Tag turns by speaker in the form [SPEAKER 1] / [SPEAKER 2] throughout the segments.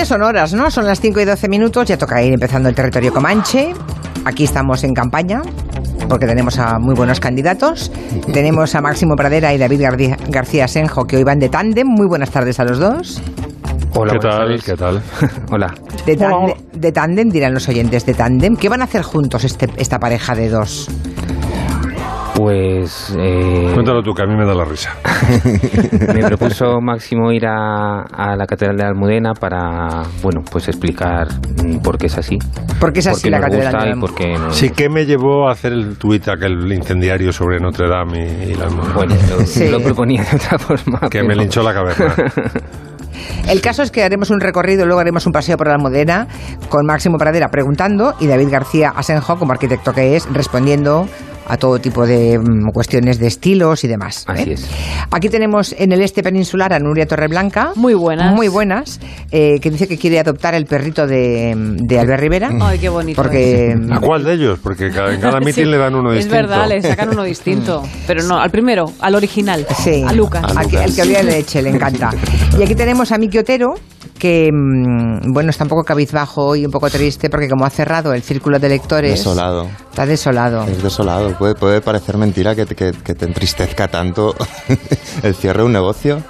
[SPEAKER 1] ya son horas, ¿no? Son las 5 y 12 minutos, ya toca ir empezando el territorio Comanche. Aquí estamos en campaña, porque tenemos a muy buenos candidatos. Tenemos a Máximo Pradera y David García, García Senjo, que hoy van de tándem. Muy buenas tardes a los dos.
[SPEAKER 2] Hola,
[SPEAKER 3] ¿Qué tal? ¿Qué tal?
[SPEAKER 2] Hola.
[SPEAKER 1] De tándem, de tándem, dirán los oyentes, de tándem. ¿Qué van a hacer juntos este, esta pareja de dos?
[SPEAKER 2] Pues eh,
[SPEAKER 3] Cuéntalo tú, que a mí me da la risa.
[SPEAKER 2] me propuso Máximo ir a, a la Catedral de Almudena para, bueno, pues explicar mm, por qué es así.
[SPEAKER 1] Porque es así
[SPEAKER 2] por qué
[SPEAKER 1] la catedral de
[SPEAKER 2] por qué no.
[SPEAKER 3] Sí, ¿qué me llevó a hacer el tuit aquel incendiario sobre Notre Dame y, y la
[SPEAKER 2] Bueno, lo,
[SPEAKER 1] Sí.
[SPEAKER 2] lo proponía de otra forma.
[SPEAKER 3] que
[SPEAKER 2] pero-
[SPEAKER 3] me linchó la caverna?
[SPEAKER 1] El caso es que haremos un recorrido, luego haremos un paseo por la Almudena con Máximo Pradera preguntando y David García Asenjo, como arquitecto que es, respondiendo a todo tipo de mm, cuestiones de estilos y demás. ¿eh?
[SPEAKER 2] Así es.
[SPEAKER 1] Aquí tenemos en el este peninsular a Nuria Torreblanca.
[SPEAKER 4] Muy buenas.
[SPEAKER 1] Muy buenas. eh, que dice que quiere adoptar el perrito de, de Albert Rivera.
[SPEAKER 4] Ay, qué bonito.
[SPEAKER 1] Porque
[SPEAKER 3] ¿A cuál de ellos? Porque cada- en cada mitin
[SPEAKER 4] Sí,
[SPEAKER 3] le dan uno
[SPEAKER 4] Es
[SPEAKER 3] distinto.
[SPEAKER 4] verdad, le sacan uno distinto. Pero no, al primero, al original.
[SPEAKER 1] Sí,
[SPEAKER 4] A Lucas.
[SPEAKER 1] al que- el que olía de leche, le encanta. Y aquí tenemos a Miki Otero, que, mm, bueno, está un poco cabizbajo y un poco triste porque como ha cerrado el círculo de lectores...
[SPEAKER 5] Desolado.
[SPEAKER 1] Está desolado.
[SPEAKER 5] Es desolado. Puede, puede parecer mentira que te, que- que te entristezca tanto el cierre de un negocio.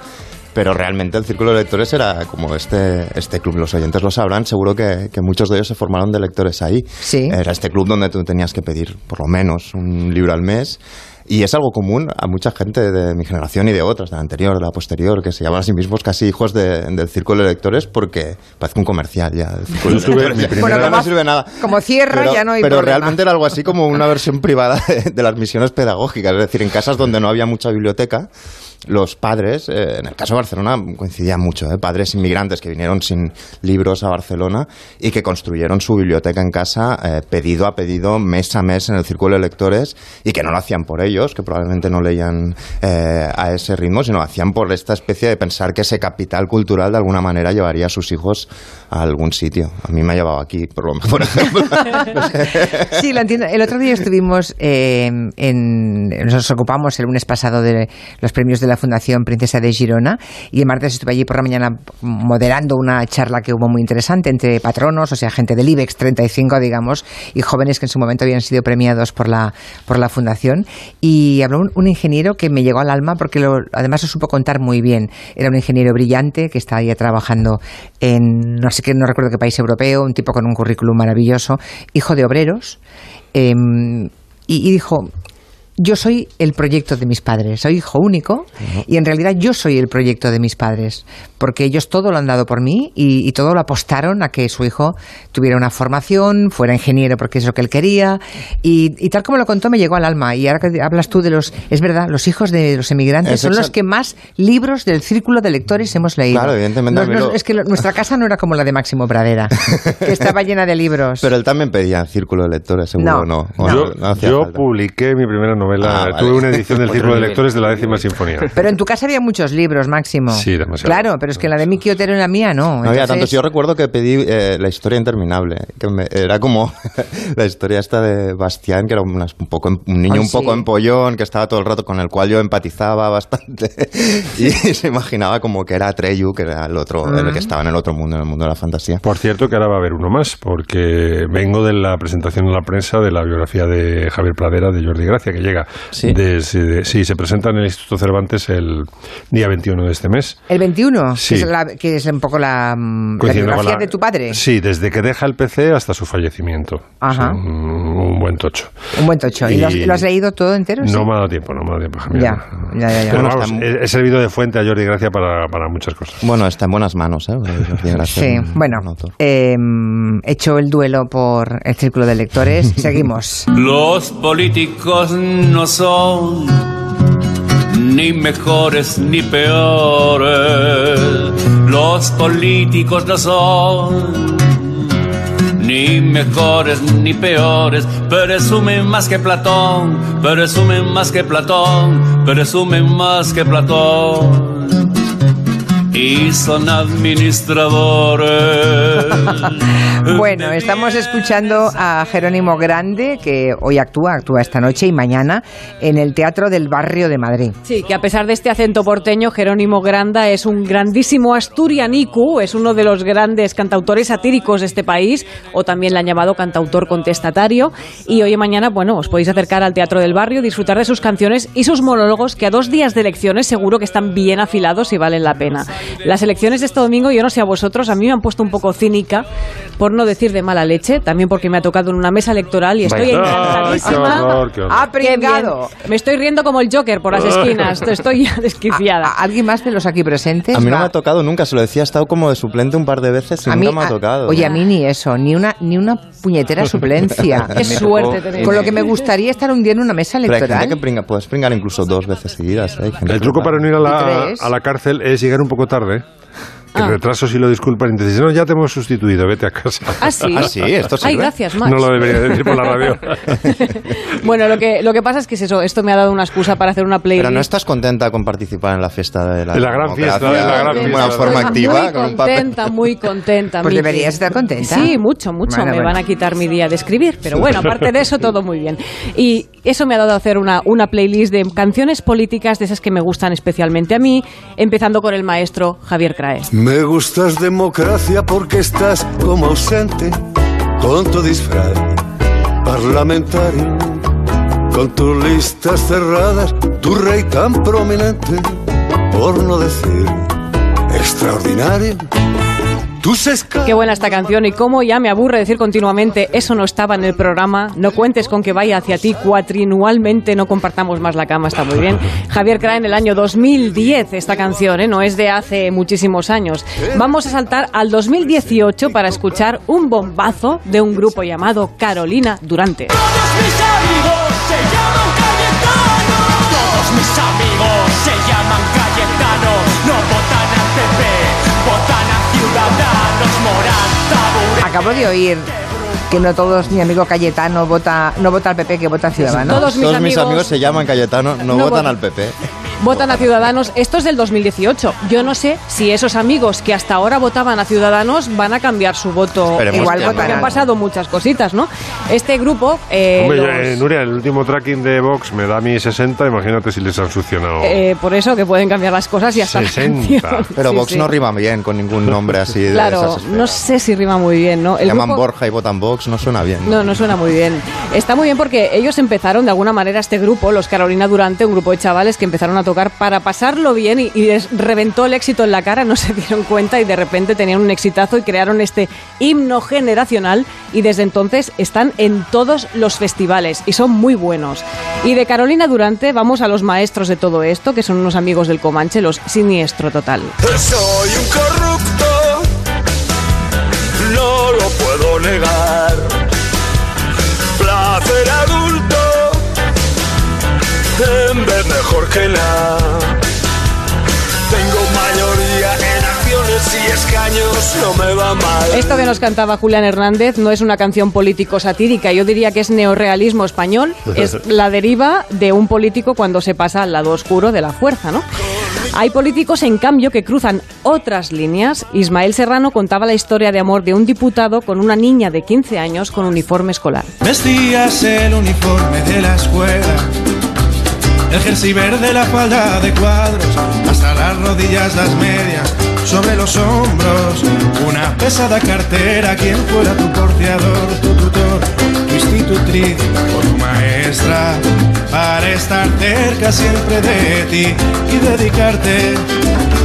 [SPEAKER 5] Pero realmente el círculo de lectores era como este, este club. Los oyentes lo sabrán. Seguro que, que muchos de ellos se formaron de lectores ahí.
[SPEAKER 1] Sí.
[SPEAKER 5] Era este club donde tú tenías que pedir por lo menos un libro al mes. Y es algo común a mucha gente de mi generación y de otras, de la anterior, de la posterior, que se llaman a sí mismos casi hijos de- del círculo de lectores porque parece un comercial ya. El círculo
[SPEAKER 3] tuve
[SPEAKER 5] de lectores.
[SPEAKER 3] mi primera-
[SPEAKER 1] Bueno,
[SPEAKER 5] no sirve nada.
[SPEAKER 1] como cierra
[SPEAKER 5] Pero,
[SPEAKER 1] ya no hay
[SPEAKER 5] pero
[SPEAKER 1] problema.
[SPEAKER 5] realmente era algo así como una versión privada de, de las misiones pedagógicas. Es decir, en casas donde no había mucha biblioteca, los padres, eh, en el caso de Barcelona coincidía mucho, ¿eh? padres inmigrantes que vinieron sin libros a Barcelona y que construyeron su biblioteca en casa eh, pedido a pedido, mes a mes en el círculo de lectores y que no lo hacían por ellos, que probablemente no leían eh, a ese ritmo, sino lo hacían por esta especie de pensar que ese capital cultural de alguna manera llevaría a sus hijos a algún sitio. A mí me ha llevado aquí, por, lo, por ejemplo.
[SPEAKER 1] Sí, lo entiendo. El otro día estuvimos eh, en. Nos ocupamos el lunes pasado de los premios de la Fundación Princesa de Girona y el martes estuve allí por la mañana moderando una charla que hubo muy interesante entre patronos, o sea, gente del IBEX 35, digamos, y jóvenes que en su momento habían sido premiados por la, por la Fundación. Y habló un, ingeniero que me llegó al alma porque lo- además lo supo contar muy bien. Era un ingeniero brillante que está ahí trabajando en no sé qué, no recuerdo qué país europeo, un tipo con un currículum maravilloso, hijo de obreros, y, y dijo, yo soy el proyecto de mis padres, soy hijo único y en realidad yo soy el proyecto de mis padres, porque ellos todo lo han dado por mí y, y todo lo apostaron a que su hijo tuviera una formación, fuera ingeniero porque es lo que él quería y, y tal como lo contó me llegó al alma y ahora que hablas tú de los, es verdad, los hijos de los emigrantes
[SPEAKER 5] Es
[SPEAKER 1] son los que más libros del círculo de lectores hemos leído.
[SPEAKER 5] Claro, evidentemente,
[SPEAKER 1] Nos-
[SPEAKER 5] a mí
[SPEAKER 1] nos-
[SPEAKER 5] lo-
[SPEAKER 1] es que lo- nuestra casa no era como la de Máximo Pradera, que estaba llena de libros.
[SPEAKER 5] Pero él también pedía círculo de lectores, seguro,
[SPEAKER 1] No,
[SPEAKER 5] ¿no? ¿O
[SPEAKER 1] no.
[SPEAKER 3] Yo,
[SPEAKER 5] no
[SPEAKER 3] yo publiqué mi primera novela,
[SPEAKER 5] Ah, vale.
[SPEAKER 3] tuve una edición del
[SPEAKER 2] Otro
[SPEAKER 3] Círculo de. Lectores de la décima sinfonía.
[SPEAKER 1] Pero en tu casa había muchos libros, Máximo.
[SPEAKER 3] Sí, demasiado.
[SPEAKER 1] Claro, pero es que la de Miki Otero y la mía no.
[SPEAKER 5] No había tantos. Yo recuerdo que pedí eh, la historia interminable, que me- era como la historia esta de Bastián, que era unas- un, poco, un niño
[SPEAKER 1] Ay,
[SPEAKER 5] un poco
[SPEAKER 1] sí.
[SPEAKER 5] empollón, que estaba todo el rato con el cual yo empatizaba bastante. y se imaginaba como que era Atreyu, que era el otro,
[SPEAKER 1] Mm.
[SPEAKER 5] el que estaba en el otro mundo, en el mundo de la fantasía.
[SPEAKER 3] Por cierto, que ahora va a haber uno más, porque vengo de la presentación en la prensa de la biografía de Javier Pradera, de Jordi Gracia, que llega.
[SPEAKER 5] ¿Sí?
[SPEAKER 3] desde- sí, se presenta en el Instituto Cervantes el día 21 de este mes.
[SPEAKER 1] El 21,
[SPEAKER 3] Sí.
[SPEAKER 1] que, es la- que es un poco la, biografía
[SPEAKER 3] la-
[SPEAKER 1] de tu padre.
[SPEAKER 3] Sí, desde que deja el PC hasta su fallecimiento.
[SPEAKER 1] Ajá.
[SPEAKER 3] Sí, un, un buen tocho.
[SPEAKER 1] Un buen tocho. ¿Y, lo, has,
[SPEAKER 3] Y-
[SPEAKER 1] lo has leído todo entero? sí?
[SPEAKER 3] No me ha dado tiempo, no me ha dado tiempo.
[SPEAKER 1] Ya, ya, ya, ya.
[SPEAKER 3] Pero
[SPEAKER 5] Bueno,
[SPEAKER 3] vamos,
[SPEAKER 5] está-
[SPEAKER 3] he, he servido de fuente a Jordi Gracia para, para muchas cosas.
[SPEAKER 5] Bueno, está en buenas manos, ¿eh?
[SPEAKER 1] Sí, bueno, eh, hecho el duelo por el círculo de lectores, seguimos.
[SPEAKER 6] Los políticos no son ni mejores ni peores. Los políticos no son ni mejores ni peores. Presumen más que Platón, presumen más que Platón, presumen más que Platón. Y son administradores.
[SPEAKER 1] Bueno, estamos escuchando a Jerónimo Grande, que hoy actúa, actúa esta noche y mañana en el Teatro del Barrio de Madrid.
[SPEAKER 4] Sí, que a pesar de este acento porteño, Jerónimo Granda es un grandísimo asturianicu, es uno de los grandes cantautores satíricos de este país, o también le han llamado cantautor contestatario. Y hoy y mañana, bueno, os podéis acercar al Teatro del Barrio, disfrutar de sus canciones y sus monólogos, que a dos días de elecciones seguro que están bien afilados y valen la pena. Las elecciones de este domingo, yo no sé a vosotros, a mí me han puesto un poco cínica, por no decir de mala leche, también porque me ha tocado en una mesa electoral y estoy encantadísima.
[SPEAKER 3] Qué horror, qué horror.
[SPEAKER 1] ¡Ha
[SPEAKER 4] Qué bien.
[SPEAKER 1] pringado!
[SPEAKER 4] Me estoy riendo como el Joker por las esquinas. Estoy ya desquiciada.
[SPEAKER 1] ¿A- a- ¿Alguien más de los aquí presentes?
[SPEAKER 7] A mí no me ha tocado nunca, se lo decía, he estado como de suplente un par de veces y
[SPEAKER 1] A
[SPEAKER 7] nunca
[SPEAKER 1] mí-
[SPEAKER 7] me ha tocado.
[SPEAKER 1] Oye, a mí ni eso, ni una, ni una puñetera suplencia.
[SPEAKER 4] Qué suerte tenéis.
[SPEAKER 1] Con lo que me gustaría estar un día en una mesa
[SPEAKER 7] Pero hay gente
[SPEAKER 1] electoral.
[SPEAKER 7] que pringa, puedes pringar incluso dos veces seguidas. ¿eh?
[SPEAKER 3] El truco para no ir a
[SPEAKER 1] ¿Y
[SPEAKER 3] la, a la cárcel es llegar un poco tarde. Que
[SPEAKER 4] Ah.
[SPEAKER 3] el retraso si lo disculpan y te dicen, no, ya te hemos sustituido, vete a casa.
[SPEAKER 4] Ah, sí.
[SPEAKER 7] Ah, sí, esto
[SPEAKER 4] Ay,
[SPEAKER 7] sirve.
[SPEAKER 4] gracias, Max.
[SPEAKER 3] No lo debería decir por la radio.
[SPEAKER 4] Bueno, lo que, lo que pasa es que es eso. Esto me ha dado una excusa para hacer una playlist.
[SPEAKER 7] Pero no estás contenta con participar en la fiesta de la,
[SPEAKER 3] gran fiesta, en la gran
[SPEAKER 7] de una forma
[SPEAKER 4] Estoy
[SPEAKER 7] activa,
[SPEAKER 4] Muy
[SPEAKER 7] con un papel.
[SPEAKER 4] contenta, muy contenta.
[SPEAKER 1] Pues
[SPEAKER 4] Miki.
[SPEAKER 1] deberías estar contenta.
[SPEAKER 4] Sí, mucho, mucho.
[SPEAKER 1] Bueno,
[SPEAKER 4] me
[SPEAKER 1] bueno.
[SPEAKER 4] van a quitar mi día de escribir. Pero bueno, aparte de eso, todo muy bien. Y eso me ha dado a hacer una, una playlist de canciones políticas de esas que me gustan especialmente a mí, empezando con el maestro Javier Crae.
[SPEAKER 8] Me gustas democracia porque estás como ausente con tu disfraz parlamentario, con tus listas cerradas, tu rey tan prominente, por no decir extraordinario. Tus escalas.
[SPEAKER 4] Qué buena esta canción y cómo ya me aburre decir continuamente eso no estaba en el programa, no cuentes con que vaya hacia ti cuatrinualmente, no compartamos más la cama, está muy bien. Javier Crae en el año 2010 esta canción, ¿eh? no es de hace muchísimos años. Vamos a saltar al 2018 para escuchar un bombazo de un grupo llamado Carolina Durante.
[SPEAKER 9] Todos mis amigos se llaman Cayetano. Todos mis amigos se llaman Cayetano. No votan al PP, votan a Ciudadanos.
[SPEAKER 1] Acabo de oír que no todos, mi amigo Cayetano vota, no vota al PP, que vota Ciudadanos.
[SPEAKER 4] Todos mis
[SPEAKER 7] Todos mis
[SPEAKER 4] amigos-
[SPEAKER 7] se llaman Cayetano, no,
[SPEAKER 4] No
[SPEAKER 7] votan
[SPEAKER 4] votan.
[SPEAKER 7] al PP.
[SPEAKER 4] Votan a Ciudadanos. Esto es del 2018. Yo no sé si esos amigos que hasta ahora votaban a Ciudadanos van a cambiar su voto.
[SPEAKER 7] Esperemos
[SPEAKER 1] Igual votan
[SPEAKER 7] no.
[SPEAKER 4] Han pasado muchas cositas, ¿no? Este grupo. eh,
[SPEAKER 3] Hombre,
[SPEAKER 4] los-
[SPEAKER 3] eh, Nuria, el último tracking de Vox me da mí 60, imagínate si les han succionado.
[SPEAKER 4] eh, por eso que pueden cambiar las cosas y hasta la
[SPEAKER 3] 60.
[SPEAKER 4] canción.
[SPEAKER 7] Pero
[SPEAKER 4] Sí,
[SPEAKER 7] Vox
[SPEAKER 4] sí.
[SPEAKER 7] no rima bien con ningún nombre así de
[SPEAKER 4] Claro, no sé si rima muy bien, ¿no? El
[SPEAKER 7] Llaman
[SPEAKER 4] grupo-
[SPEAKER 7] Borja y votan Vox, no suena bien.
[SPEAKER 4] No, no suena muy bien. Está muy bien porque ellos empezaron de alguna manera este grupo, los Carolina Durante, un grupo de chavales que empezaron a para pasarlo bien y, y les reventó el éxito en la cara, no se dieron cuenta y de repente tenían un exitazo y crearon este himno generacional y desde entonces están en todos los festivales y son muy buenos. Y de Carolina Durante vamos a los maestros de todo esto, que son unos amigos del Comanche, los Siniestro Total.
[SPEAKER 8] Soy un corrupto, no lo puedo negar. Que nada. Tengo mayoría en acciones y escaños, no me va mal.
[SPEAKER 4] Esto que nos cantaba Julián Hernández no es una canción político satírica, yo diría que es neorealismo español, es la deriva de un político cuando se pasa al lado oscuro de la fuerza, ¿no? Hay políticos, en cambio, que cruzan otras líneas. Ismael Serrano contaba la historia de amor de un diputado con una niña de 15 años con uniforme escolar.
[SPEAKER 10] Vestías el uniforme de la escuela, el jersey verde, la falda de cuadros, hasta las rodillas, las medias, sobre los hombros, una pesada cartera, quien fuera tu porteador, tu tutor, tu institutriz o tu maestra, para estar cerca siempre de ti y dedicarte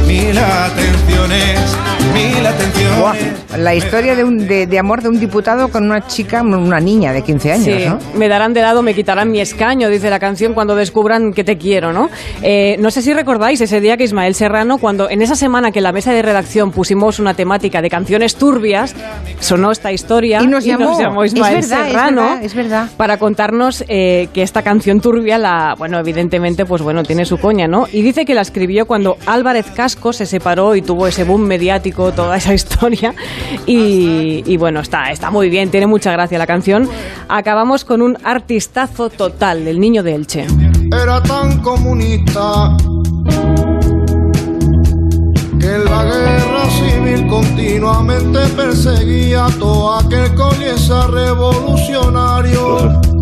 [SPEAKER 10] mil atenciones, mil atenciones.
[SPEAKER 1] Buah, la historia de, un, de, de amor de un diputado con una chica, una niña de 15 años,
[SPEAKER 4] Sí,
[SPEAKER 1] ¿no?
[SPEAKER 4] me darán de lado, me quitarán mi escaño, dice la canción, cuando descubran que te quiero, ¿no? Eh, no sé si recordáis ese día que Ismael Serrano, cuando en esa semana que en la mesa de redacción pusimos una temática de canciones turbias, sonó esta historia
[SPEAKER 1] Y nos llamó. Es
[SPEAKER 4] Ismael
[SPEAKER 1] verdad, es
[SPEAKER 4] Serrano
[SPEAKER 1] verdad, es verdad.
[SPEAKER 4] para contarnos eh, que esta canción turbia, la, bueno, evidentemente, pues bueno, tiene su coña, ¿no? Y dice que la escribió cuando Álvarez Casco se separó y tuvo ese boom mediático, toda esa historia. Y, bueno, está, muy bien, tiene mucha gracia la canción. Acabamos con un artistazo total del niño de Elche.
[SPEAKER 11] Era tan comunista que la guerra civil continuamente perseguía a todo aquel comienza revolucionario.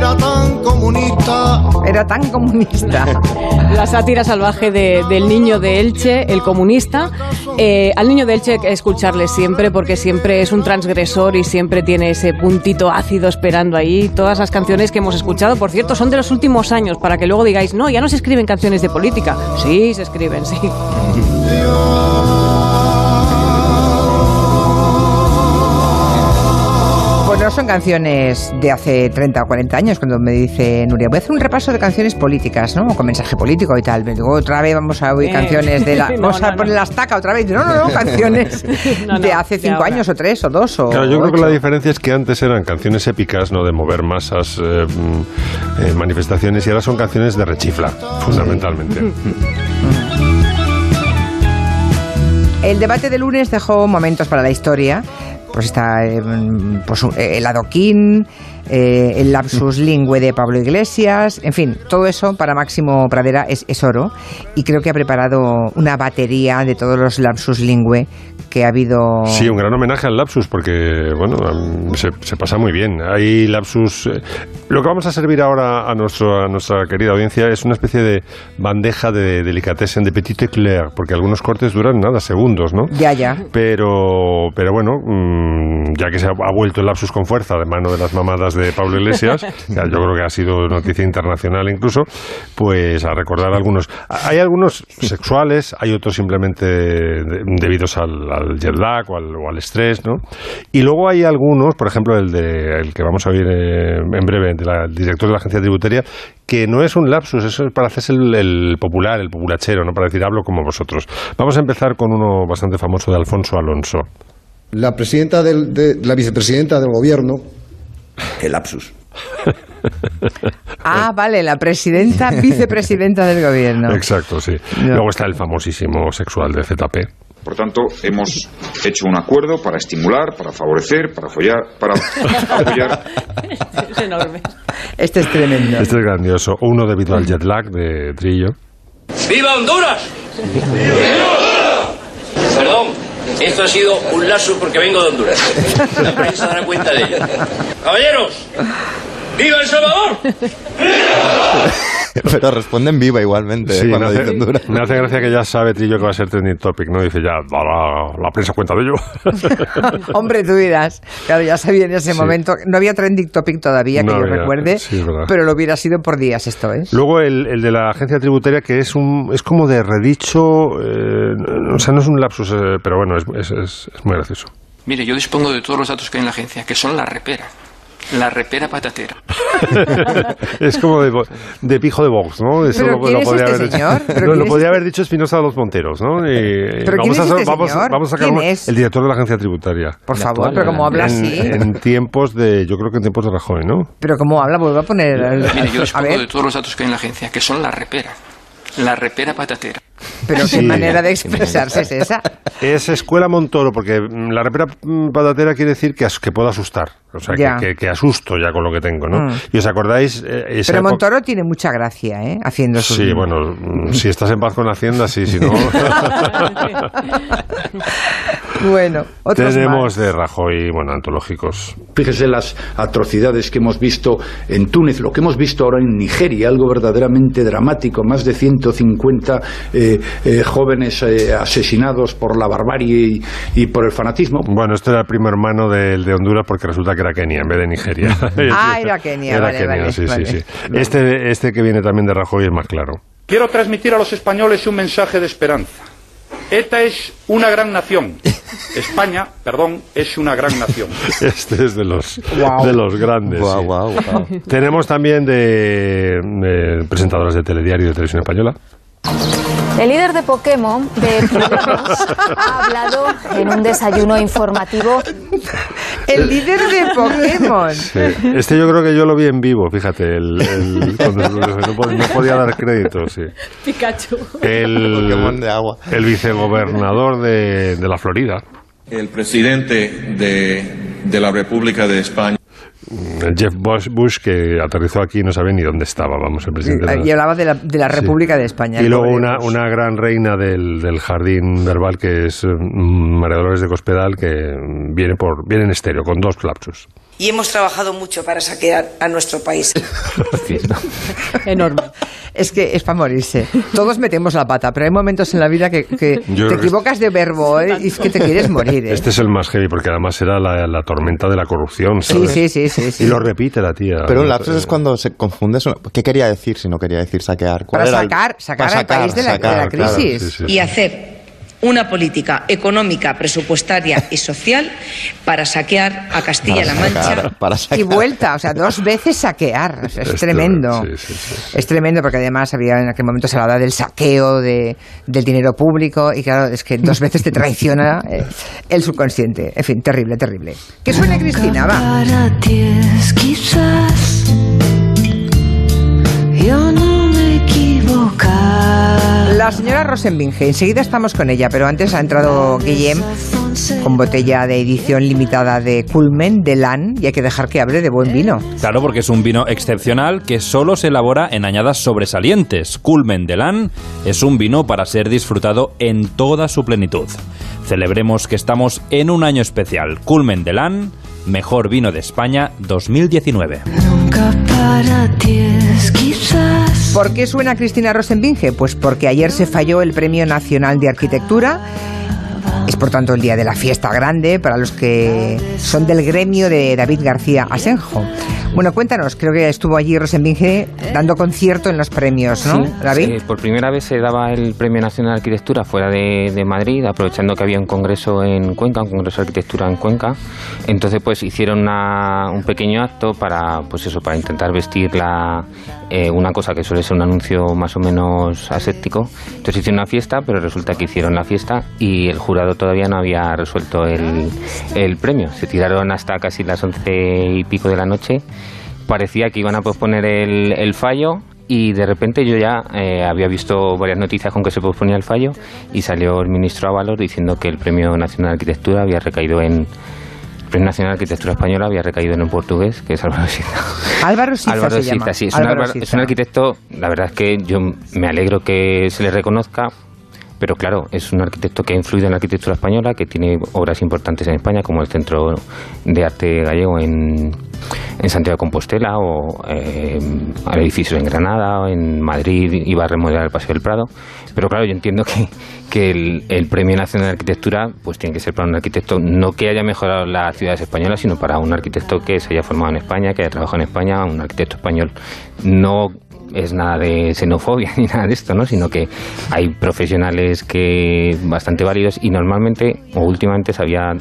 [SPEAKER 11] Era tan comunista.
[SPEAKER 1] Era tan comunista.
[SPEAKER 4] La sátira salvaje de- del niño de Elche, el comunista. Eh, al niño de Elche hay que escucharle siempre porque siempre es un transgresor y siempre tiene ese puntito ácido esperando ahí. Todas las canciones que hemos escuchado, por cierto, son de los últimos años para que luego digáis, no, ya no se escriben canciones de política. Sí, se escriben, sí.
[SPEAKER 1] No son canciones de hace 30 o 40 años, cuando me dice Nuria, voy a hacer un repaso de canciones políticas, ¿no? Con mensaje político y tal. Me digo, otra vez vamos a oír
[SPEAKER 4] Eh,
[SPEAKER 1] canciones de la...
[SPEAKER 4] no,
[SPEAKER 1] vamos a poner
[SPEAKER 4] no.
[SPEAKER 1] la estaca otra vez. No, no, no, canciones
[SPEAKER 4] No, no,
[SPEAKER 1] de hace
[SPEAKER 4] de
[SPEAKER 1] 5
[SPEAKER 4] ahora.
[SPEAKER 1] años o 3 o 2 o
[SPEAKER 3] Claro, yo creo que la diferencia es que antes eran canciones épicas, ¿no? De mover masas, eh, mm, eh, manifestaciones, y ahora son canciones de rechifla, fundamentalmente.
[SPEAKER 1] El debate de lunes dejó momentos para la historia. Pues está mm, pues, eh, el adoquín, eh, el lapsus lingüe de Pablo Iglesias, en fin, todo eso para Máximo Pradera es, es oro. Y creo que ha preparado una batería de todos los lapsus lingüe que ha habido.
[SPEAKER 3] Sí, un gran homenaje al lapsus, porque, bueno, se pasa muy bien. Hay lapsus... eh, lo que vamos a servir ahora a, nuestro, a nuestra querida audiencia es una especie de bandeja de delicatessen de petit éclair, porque algunos cortes duran nada, segundos, ¿no?
[SPEAKER 1] Ya, ya.
[SPEAKER 3] Pero, pero bueno, mm, ya que se ha, ha vuelto el lapsus con fuerza de mano de las mamadas de Pablo Iglesias, ya yo creo que ha sido noticia internacional incluso, pues a recordar algunos. Hay algunos sexuales, hay otros simplemente de- debidos al, al jet lag o al, o al estrés, ¿no? Y luego hay algunos, por ejemplo, el, de, el que vamos a oír eh, en breve, del director de la agencia tributaria, que no es un lapsus, eso es para hacerse el, el popular, el populachero, ¿no? Para decir hablo como vosotros. Vamos a empezar con uno bastante famoso de Alfonso Alonso.
[SPEAKER 12] La presidenta del, de, la vicepresidenta del gobierno, el lapsus.
[SPEAKER 1] Ah, vale, la presidenta, vicepresidenta del gobierno.
[SPEAKER 3] Exacto, sí. Luego está el famosísimo sexual de ZP.
[SPEAKER 13] Por tanto, hemos hecho un acuerdo para estimular, para favorecer, para apoyar, para apoyar
[SPEAKER 4] Es enorme.
[SPEAKER 1] Este es tremendo.
[SPEAKER 3] Este es grandioso. Uno debido al jet lag de Trillo.
[SPEAKER 14] ¡Viva Honduras! Perdón, esto ha sido un lazo porque vengo de Honduras. La prensa dará cuenta de ello. Caballeros, ¡viva El Salvador!
[SPEAKER 7] Pero responden viva igualmente
[SPEAKER 3] Sí,
[SPEAKER 7] eh,
[SPEAKER 3] me
[SPEAKER 7] cuando
[SPEAKER 3] hace,
[SPEAKER 7] dicen dura.
[SPEAKER 3] me hace gracia que ya sabe Trillo que va a ser trending topic, ¿no? Dice ya, la, la- la prensa cuenta de ello.
[SPEAKER 1] Hombre, tú dirás. Claro, ya sabía en ese
[SPEAKER 3] Sí.
[SPEAKER 1] momento. No había trending topic todavía, que
[SPEAKER 3] No
[SPEAKER 1] yo
[SPEAKER 3] había,
[SPEAKER 1] recuerde.
[SPEAKER 3] sí, es verdad.
[SPEAKER 1] pero lo hubiera sido por días esto, ¿eh?
[SPEAKER 3] Luego el, el de la agencia tributaria, que es un es como de redicho, eh, o sea, no es un lapsus, eh, pero bueno, es, es, es- es muy gracioso.
[SPEAKER 15] Mire, yo dispongo de todos los datos que hay en la agencia, que son la repera. La repera patatera.
[SPEAKER 3] es como de, de pijo de Vox, ¿no?
[SPEAKER 1] ¿Pero quién es
[SPEAKER 3] podría
[SPEAKER 1] este
[SPEAKER 3] haber,
[SPEAKER 1] señor? ¿Pero
[SPEAKER 3] No,
[SPEAKER 1] quién
[SPEAKER 3] lo podría
[SPEAKER 1] este-
[SPEAKER 3] haber dicho Espinosa de los Monteros, ¿no? Y-
[SPEAKER 1] ¿Pero quién
[SPEAKER 3] vamos,
[SPEAKER 1] es
[SPEAKER 3] a,
[SPEAKER 1] este
[SPEAKER 3] vamos,
[SPEAKER 1] señor?
[SPEAKER 3] vamos a sacar
[SPEAKER 1] ¿Quién
[SPEAKER 3] un-
[SPEAKER 1] es?
[SPEAKER 3] el director de la agencia tributaria.
[SPEAKER 1] Por favor, pero como habla
[SPEAKER 3] en,
[SPEAKER 1] así.
[SPEAKER 3] En tiempos de, yo creo que en tiempos de Rajoy, ¿no?
[SPEAKER 1] Pero como habla, vuelvo a poner. el-
[SPEAKER 15] Mire, yo dispongo de todos los datos que hay en la agencia, que son la repera. La repera patatera.
[SPEAKER 1] pero qué
[SPEAKER 3] Sí.
[SPEAKER 1] manera de expresarse es esa.
[SPEAKER 3] Es escuela Montoro, porque mm, la repera mm, patatera quiere decir que, as- que puedo asustar. O sea, que,
[SPEAKER 1] Ya.
[SPEAKER 3] que- que asusto ya con lo que tengo, ¿no?
[SPEAKER 1] Mm.
[SPEAKER 3] Y os acordáis... eh, esa
[SPEAKER 1] Pero
[SPEAKER 3] época-
[SPEAKER 1] Montoro tiene mucha gracia, ¿eh? Haciendo sus.
[SPEAKER 3] Sí, bueno, mm, si estás en paz con Hacienda, sí, si no...
[SPEAKER 1] Bueno, otros
[SPEAKER 3] Tenemos
[SPEAKER 1] más.
[SPEAKER 3] de Rajoy, bueno, antológicos.
[SPEAKER 16] Fíjese las atrocidades que hemos visto en Túnez, lo que hemos visto ahora en Nigeria, algo verdaderamente dramático, más de 150 eh, eh, jóvenes eh, asesinados por la barbarie y, y por el fanatismo.
[SPEAKER 3] Bueno, este era el primo hermano del de Honduras porque resulta que era Kenia en vez de Nigeria.
[SPEAKER 1] Ah, era Kenia,
[SPEAKER 3] Era
[SPEAKER 1] vale,
[SPEAKER 3] Kenia,
[SPEAKER 1] vale,
[SPEAKER 3] sí,
[SPEAKER 1] vale.
[SPEAKER 3] sí, sí. Este, este que viene también de Rajoy es más claro.
[SPEAKER 17] Quiero transmitir a los españoles un mensaje de esperanza. ETA es una gran nación. España, perdón, es una gran nación.
[SPEAKER 3] Este es de los,
[SPEAKER 17] Guau.
[SPEAKER 3] de los grandes.
[SPEAKER 7] Guau,
[SPEAKER 3] sí.
[SPEAKER 7] guau, guau.
[SPEAKER 3] Tenemos también de, de presentadoras de telediario y de televisión española.
[SPEAKER 18] El líder de Pokémon, de Podemos, ha hablado en un desayuno informativo.
[SPEAKER 1] El líder de Pokémon.
[SPEAKER 3] Sí. Este yo creo que yo lo vi en vivo, fíjate, el, el- cuando- no, pod- no podía dar crédito, sí.
[SPEAKER 4] Pikachu.
[SPEAKER 3] El,
[SPEAKER 7] Pokémon de agua.
[SPEAKER 3] el vicegobernador de, de la Florida.
[SPEAKER 19] El presidente de, de la República de España.
[SPEAKER 3] El Jeff Bush, Bush, que aterrizó aquí y no sabía ni dónde estaba, vamos, el presidente.
[SPEAKER 1] Y hablaba de la, de la República de España.
[SPEAKER 3] y luego una, una gran reina del, del jardín verbal que es mm, María Dolores de Cospedal, que mm, viene, por, viene en estéreo, con dos lapsus.
[SPEAKER 19] Y hemos trabajado mucho para saquear a nuestro país.
[SPEAKER 4] Enorme.
[SPEAKER 1] Es que es para morirse. Todos metemos la pata, pero hay momentos en la vida que, te equivocas de verbo ¿eh? y es que te quieres morir. ¿eh?
[SPEAKER 3] Este es el más heavy, porque además era la, la tormenta de la corrupción.
[SPEAKER 1] Sí,
[SPEAKER 3] ¿sabes?
[SPEAKER 1] sí, sí, sí, sí.
[SPEAKER 3] Y lo repite la tía.
[SPEAKER 7] Pero un lapsus es cuando se confunde. eso. ¿Qué quería decir si no quería decir saquear? ¿Cuál
[SPEAKER 1] Para
[SPEAKER 7] era el-
[SPEAKER 1] sacar, sacar al país de la, de la
[SPEAKER 7] sacar, claro.
[SPEAKER 1] crisis.
[SPEAKER 7] Sí, sí, sí.
[SPEAKER 19] Y hacer una política económica, presupuestaria y social para saquear a Castilla-La Mancha.
[SPEAKER 1] Y vuelta, o sea, dos veces saquear. O sea, es tremendo.
[SPEAKER 3] sí, sí, sí.
[SPEAKER 1] Es tremendo porque además había en aquel momento se hablaba del saqueo de, del dinero público y claro, es que dos veces te traiciona eh, el subconsciente. En fin, terrible, terrible. Que suene Cristina, va.
[SPEAKER 20] Para ti es quizás yo no.
[SPEAKER 1] La señora Rosenbinge, enseguida estamos con ella, pero antes ha entrado Guillem con botella de edición limitada de Culmen, de LAN, y hay que dejar que hable de buen vino.
[SPEAKER 21] Claro, porque es un vino excepcional que solo se elabora en añadas sobresalientes. Culmen de Lan es un vino para ser disfrutado en toda su plenitud. Celebremos que estamos en un año especial. Culmen de Lan, mejor vino de España 2019.
[SPEAKER 20] Nunca para ti es quizás.
[SPEAKER 1] ¿Por qué suena Cristina Rosenbinge? Pues porque ayer se falló el Premio Nacional de Arquitectura. Es por tanto el día de la fiesta grande para los que son del gremio de David García Asenjo. Bueno, cuéntanos, creo que estuvo allí Rosenbinge dando concierto en los premios, ¿no,
[SPEAKER 2] Sí,
[SPEAKER 1] David?
[SPEAKER 2] sí, por primera vez se daba el Premio Nacional de Arquitectura fuera de, de Madrid, aprovechando que había un congreso en Cuenca, un congreso de arquitectura en Cuenca. Entonces, pues hicieron una- un pequeño acto para, pues eso, para intentar vestir la, eh, una cosa que suele ser un anuncio más o menos aséptico. Entonces hicieron una fiesta, pero resulta que hicieron la fiesta y el jurado todavía no había resuelto el, el premio. Se tiraron hasta casi las once y pico de la noche parecía que iban a posponer el, el fallo y de repente yo ya eh, había visto varias noticias con que se posponía el fallo y salió el ministro Ábalos diciendo que el Premio Nacional de Arquitectura había recaído en el Premio Nacional de Arquitectura Española había recaído en un portugués, que es Álvaro Siza.
[SPEAKER 1] Álvaro Siza
[SPEAKER 2] Álvaro
[SPEAKER 1] se
[SPEAKER 2] Siza,
[SPEAKER 1] llama.
[SPEAKER 2] sí, es, un
[SPEAKER 1] Álvaro
[SPEAKER 2] Álvaro-
[SPEAKER 1] Siza.
[SPEAKER 2] es un arquitecto, la verdad es que yo me alegro que se le reconozca, pero claro, es un arquitecto que ha influido en la arquitectura española, que tiene obras importantes en España, como el Centro de Arte Gallego en, en Santiago de Compostela, o eh, el edificio en Granada, o en Madrid iba a remodelar el Paseo del Prado. Pero claro, yo entiendo que, que el, el Premio Nacional de Arquitectura pues tiene que ser para un arquitecto, no que haya mejorado las ciudades españolas, sino para un arquitecto que se haya formado en España, que haya trabajado en España, un arquitecto español. No es nada de xenofobia ni nada de esto, ¿no? Sino que hay profesionales que bastante válidos y normalmente o últimamente se había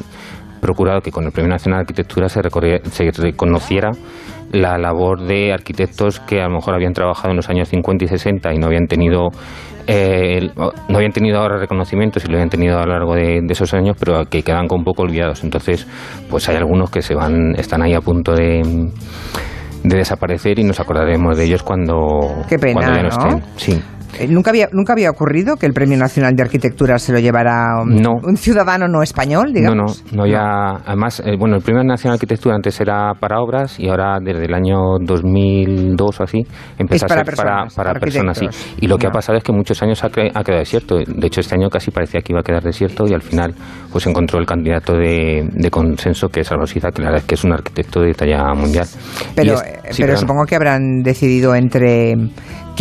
[SPEAKER 2] procurado que con el Premio Nacional de Arquitectura se, se reconociera la labor de arquitectos que a lo mejor habían trabajado en los años 50 y 60 y no habían tenido eh, no habían tenido ahora reconocimientos y lo habían tenido a lo largo de, de esos años pero que quedan un poco olvidados entonces pues hay algunos que se van están ahí a punto de de desaparecer y nos acordaremos de ellos cuando,
[SPEAKER 1] Qué pena,
[SPEAKER 2] cuando ya no,
[SPEAKER 1] ¿no?
[SPEAKER 2] estén. Sí.
[SPEAKER 1] Eh, ¿Nunca había, ¿Nunca había ocurrido que el Premio Nacional de Arquitectura se lo llevara um,
[SPEAKER 2] No.
[SPEAKER 1] un ciudadano no español,
[SPEAKER 2] No, no,
[SPEAKER 1] digamos?
[SPEAKER 2] no ya. Además, eh, bueno, el Premio Nacional de Arquitectura antes era para obras y ahora desde el año 2002 o así empezó a ser para,
[SPEAKER 1] personas,
[SPEAKER 2] para personas. Sí. Y lo que ha
[SPEAKER 1] No.
[SPEAKER 2] pasado es que muchos años ha, ha quedado desierto. De hecho, este año casi parecía que iba a quedar desierto y al final pues encontró el candidato de, de consenso que es Siza, que la verdad es que es un arquitecto de talla mundial.
[SPEAKER 1] Pero,
[SPEAKER 2] es-
[SPEAKER 1] eh,
[SPEAKER 2] sí,
[SPEAKER 1] pero
[SPEAKER 2] perdón.
[SPEAKER 1] supongo que habrán decidido entre...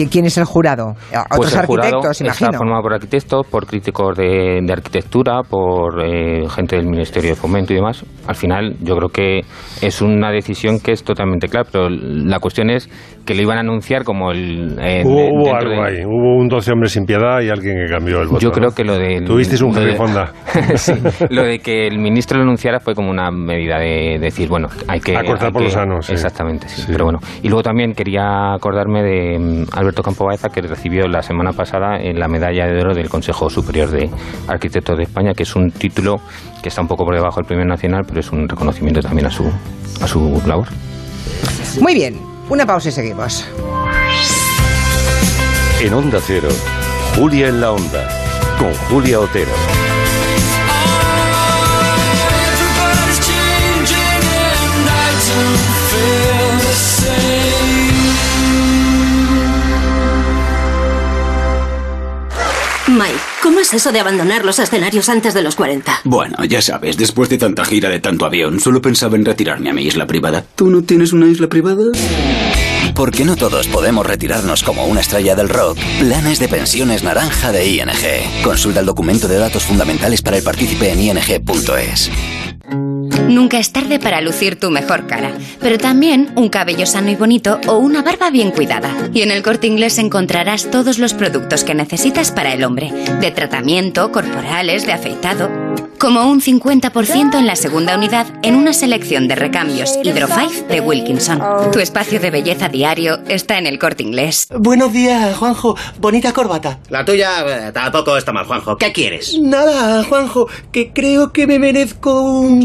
[SPEAKER 1] ¿qui- ¿Quién es el jurado? Otros
[SPEAKER 2] Pues el jurado
[SPEAKER 1] arquitectos,
[SPEAKER 2] está
[SPEAKER 1] imagino.
[SPEAKER 2] formado por arquitectos, por críticos de, de arquitectura, por eh, gente del Ministerio de Fomento y demás. Al final, yo creo que es una decisión que es totalmente clara, pero la cuestión es que lo iban a anunciar como el. eh,
[SPEAKER 3] hubo hubo algo
[SPEAKER 2] de-
[SPEAKER 3] ahí, hubo un 12 hombres sin piedad y alguien que cambió el voto.
[SPEAKER 2] Yo creo
[SPEAKER 3] ¿no?
[SPEAKER 2] que lo de.
[SPEAKER 3] Tuvisteis un Henry
[SPEAKER 2] de-
[SPEAKER 3] Fonda.
[SPEAKER 2] Sí, lo de que el ministro lo anunciara fue como una medida de decir, bueno, hay que.
[SPEAKER 3] A cortar
[SPEAKER 2] hay
[SPEAKER 3] por
[SPEAKER 2] que-
[SPEAKER 3] lo sano, sí.
[SPEAKER 2] Exactamente, sí, Pero bueno. Y luego también quería acordarme de mm, Alberto Campo Baeza, que recibió la semana pasada en la medalla de oro del Consejo Superior de Arquitectos de España, que es un título que está un poco por debajo del Premio Nacional, pero es un reconocimiento también a su, a su labor.
[SPEAKER 1] Muy bien, una pausa y seguimos.
[SPEAKER 22] En Onda Cero, Julia en la Onda, con Julia Otero.
[SPEAKER 23] Mike, ¿cómo es eso de abandonar los escenarios antes de los 40?
[SPEAKER 24] Bueno, ya sabes, después de tanta gira de tanto avión, solo pensaba en retirarme a mi isla privada. ¿Tú no tienes una isla privada?
[SPEAKER 25] Porque no todos podemos retirarnos como una estrella del rock. Planes de pensiones naranja de ING. Consulta el documento de datos fundamentales para el partícipe en ing.es.
[SPEAKER 26] Nunca es tarde para lucir tu mejor cara, pero también un cabello sano y bonito o una barba bien cuidada. Y en el corte inglés encontrarás todos los productos que necesitas para el hombre, de tratamiento, corporales, de afeitado. Como un 50% en la segunda unidad en una selección de recambios Hydro 5 de Wilkinson. Tu espacio de belleza diario está en el corte inglés.
[SPEAKER 27] Buenos días, Juanjo. Bonita corbata.
[SPEAKER 28] La tuya eh, tampoco está mal, Juanjo. ¿Qué quieres?
[SPEAKER 27] Nada, Juanjo, que creo que me merezco un...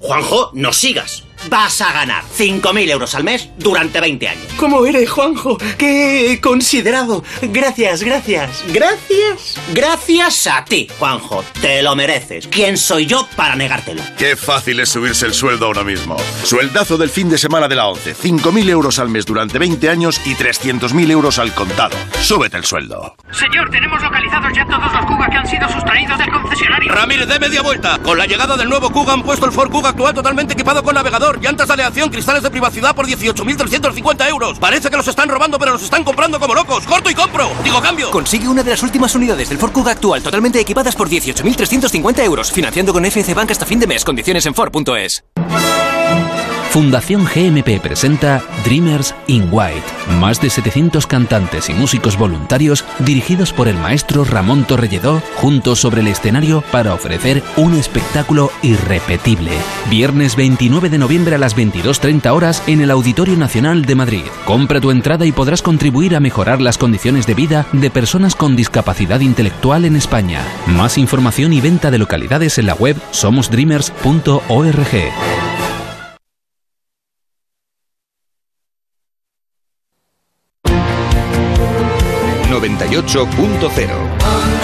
[SPEAKER 28] Juanjo, no sigas. Vas a ganar 5.000 euros al mes durante 20 años.
[SPEAKER 27] ¿Cómo eres, Juanjo? ¡Qué considerado! Gracias, gracias.
[SPEAKER 28] Gracias. Gracias a ti, Juanjo. Te lo mereces. ¿Quién soy yo para negártelo?
[SPEAKER 29] Qué fácil es subirse el sueldo ahora mismo. Sueldazo del fin de semana de la 11. 5.000 euros al mes durante 20 años y 300.000 euros al contado. Súbete el sueldo.
[SPEAKER 30] Señor, tenemos localizados ya todos los Kuga que han sido sustraídos del concesionario.
[SPEAKER 29] Ramírez, de media vuelta. Con la llegada del nuevo Kuga han puesto el Ford Kuga actual totalmente equipado con navegador, llantas de aleación, cristales de privacidad por 18.350 euros. Parece que los están robando, pero los están comprando como locos. ¡Corto y compro! Digo, cambio.
[SPEAKER 31] Consigue una de las últimas unidades del Ford Kuga actual totalmente equipadas por 18.350 euros, financiando con FC Bank hasta fin de mes. Condiciones en Ford.es.
[SPEAKER 32] Fundación GMP presenta Dreamers in White. Más de 700 cantantes y músicos voluntarios dirigidos por el maestro Ramón Torrelledó juntos sobre el escenario para ofrecer un espectáculo irrepetible. Viernes 29 de noviembre a las 22.30 horas en el Auditorio Nacional de Madrid. Compra tu entrada y podrás contribuir a mejorar las condiciones de vida de personas con discapacidad intelectual en España. Más información y venta de localidades en la web somosdreamers.org.
[SPEAKER 22] 98.0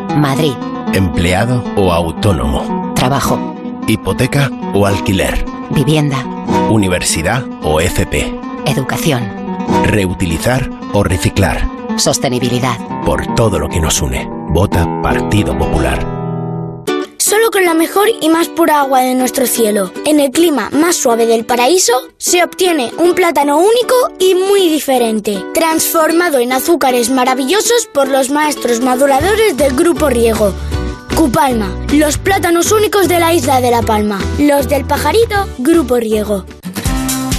[SPEAKER 33] Madrid.
[SPEAKER 34] Empleado o autónomo.
[SPEAKER 33] Trabajo.
[SPEAKER 34] Hipoteca o alquiler.
[SPEAKER 33] Vivienda.
[SPEAKER 34] Universidad o FP.
[SPEAKER 33] Educación.
[SPEAKER 34] Reutilizar o reciclar.
[SPEAKER 33] Sostenibilidad.
[SPEAKER 34] Por todo lo que nos une. Vota Partido Popular.
[SPEAKER 35] Solo con la mejor y más pura agua de nuestro cielo, en el clima más suave del paraíso, se obtiene un plátano único y muy diferente, transformado en azúcares maravillosos por los maestros maduradores del Grupo Riego. Cupalma, los plátanos únicos de la isla de La Palma. Los del pajarito, Grupo Riego.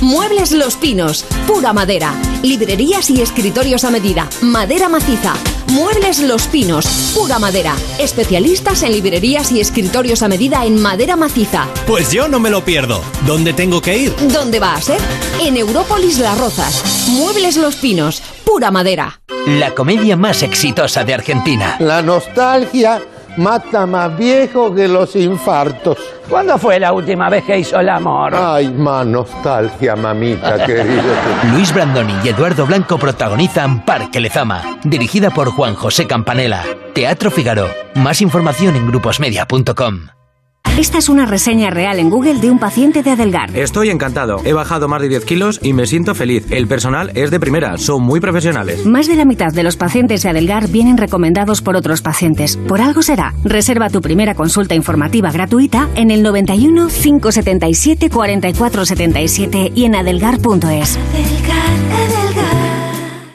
[SPEAKER 36] Muebles Los Pinos, pura madera. Librerías y escritorios a medida, madera maciza. Muebles Los Pinos, pura madera. Especialistas en librerías y escritorios a medida en madera maciza.
[SPEAKER 37] Pues yo no me lo pierdo. ¿Dónde tengo que ir?
[SPEAKER 36] ¿Dónde va a ser? En Európolis Las Rozas. Muebles Los Pinos, pura madera.
[SPEAKER 38] La comedia más exitosa de Argentina.
[SPEAKER 39] La nostalgia mata más viejo que los infartos.
[SPEAKER 40] ¿Cuándo fue la última vez que hizo el amor?
[SPEAKER 39] Ay, más nostalgia, mamita querido.
[SPEAKER 38] Luis Brandoni y Eduardo Blanco protagonizan Parque Lezama, dirigida por Juan José Campanella. Teatro Figaro. Más información en gruposmedia.com.
[SPEAKER 41] Esta es una reseña real en Google de un paciente de Adelgar.
[SPEAKER 42] Estoy encantado. He bajado más de 10 kilos y me siento feliz. El personal es de primera, son muy profesionales.
[SPEAKER 41] Más de la mitad de los pacientes de Adelgar vienen recomendados por otros pacientes. Por algo será. Reserva tu primera consulta informativa gratuita en el 91 577 4477 y en adelgar.es.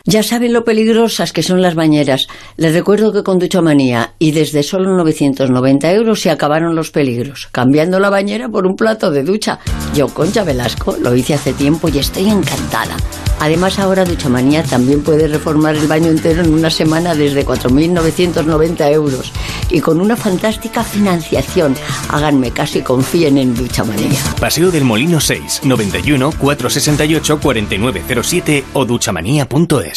[SPEAKER 43] Ya saben lo peligrosas que son las bañeras. Les recuerdo que con Duchamanía y desde solo 990 euros se acabaron los peligros, cambiando la bañera por un plato de ducha. Yo, Concha Velasco, lo hice hace tiempo y estoy encantada. Además, ahora Duchamanía también puede reformar el baño entero en una semana desde 4.990 euros y con una fantástica financiación. Háganme caso y confíen en Duchamanía.
[SPEAKER 44] Paseo del Molino 6, 91 468 4907 o duchamanía.es.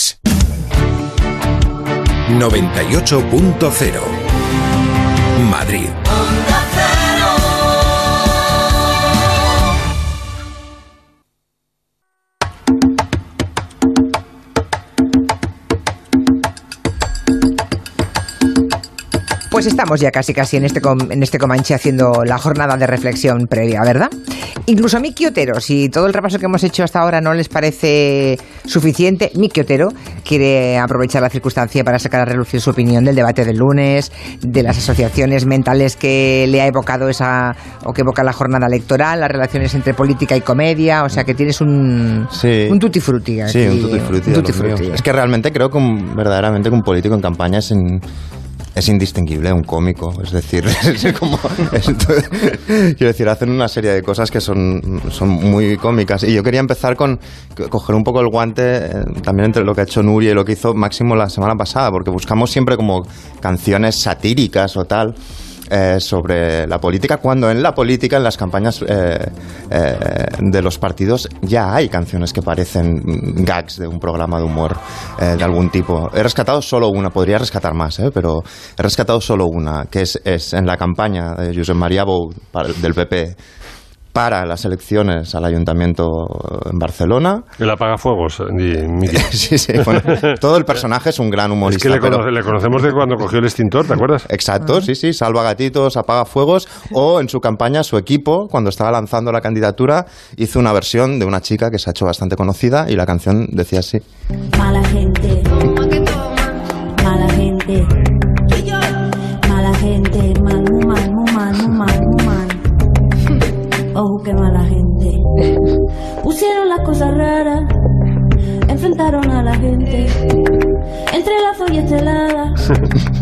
[SPEAKER 45] 98.0 Madrid.
[SPEAKER 46] Pues estamos ya casi casi en este, com- en este Comanche haciendo la jornada de reflexión previa, ¿verdad? Incluso a Miki Otero, si todo el repaso que hemos hecho hasta ahora no les parece suficiente, Miki Otero quiere aprovechar la circunstancia para sacar a relucir su opinión del debate del lunes, de las asociaciones mentales que le ha evocado esa, o que evoca la jornada electoral, las relaciones entre política y comedia, o sea que tienes un,
[SPEAKER 5] Sí.
[SPEAKER 46] un tutti frutti.
[SPEAKER 5] Sí, un tutti frutti.
[SPEAKER 46] un
[SPEAKER 5] de
[SPEAKER 46] tutti
[SPEAKER 5] los míos.
[SPEAKER 46] frutti.
[SPEAKER 5] Es que realmente creo que un- verdaderamente que un político en campaña es, in- es indistinguible, un cómico. Es decir, es como, quiero decir, hacen una serie de cosas que son, son muy cómicas. Y yo quería empezar con co- coger un poco el guante eh, también entre lo que ha hecho Nuria y lo que hizo Máximo la semana pasada, porque buscamos siempre como canciones satíricas o tal eh, sobre la política, cuando en la política, en las campañas eh, eh, de los partidos, ya hay canciones que parecen gags de un programa de humor eh, de algún tipo. He rescatado solo una, podría rescatar más, eh, pero he rescatado solo una, que es, es en la campaña de Josep María Bou del PP para las elecciones al ayuntamiento en Barcelona.
[SPEAKER 47] El apagafuegos,
[SPEAKER 5] sí, sí, bueno, todo el personaje es un gran
[SPEAKER 47] Es
[SPEAKER 5] humorista.
[SPEAKER 47] que le,
[SPEAKER 5] pero-
[SPEAKER 47] conoce- le conocemos de cuando cogió el extintor, ¿te acuerdas?
[SPEAKER 5] Exacto, sí, sí, salva gatitos, apaga fuegos. O en su campaña, su equipo, cuando estaba lanzando la candidatura, hizo una versión de una chica que se ha hecho bastante conocida y la canción decía así.
[SPEAKER 48] Mala gente. Mala gente. Oh, qué mala gente. Pusieron las cosas raras. Enfrentaron a la gente. Entrelazo y estelada.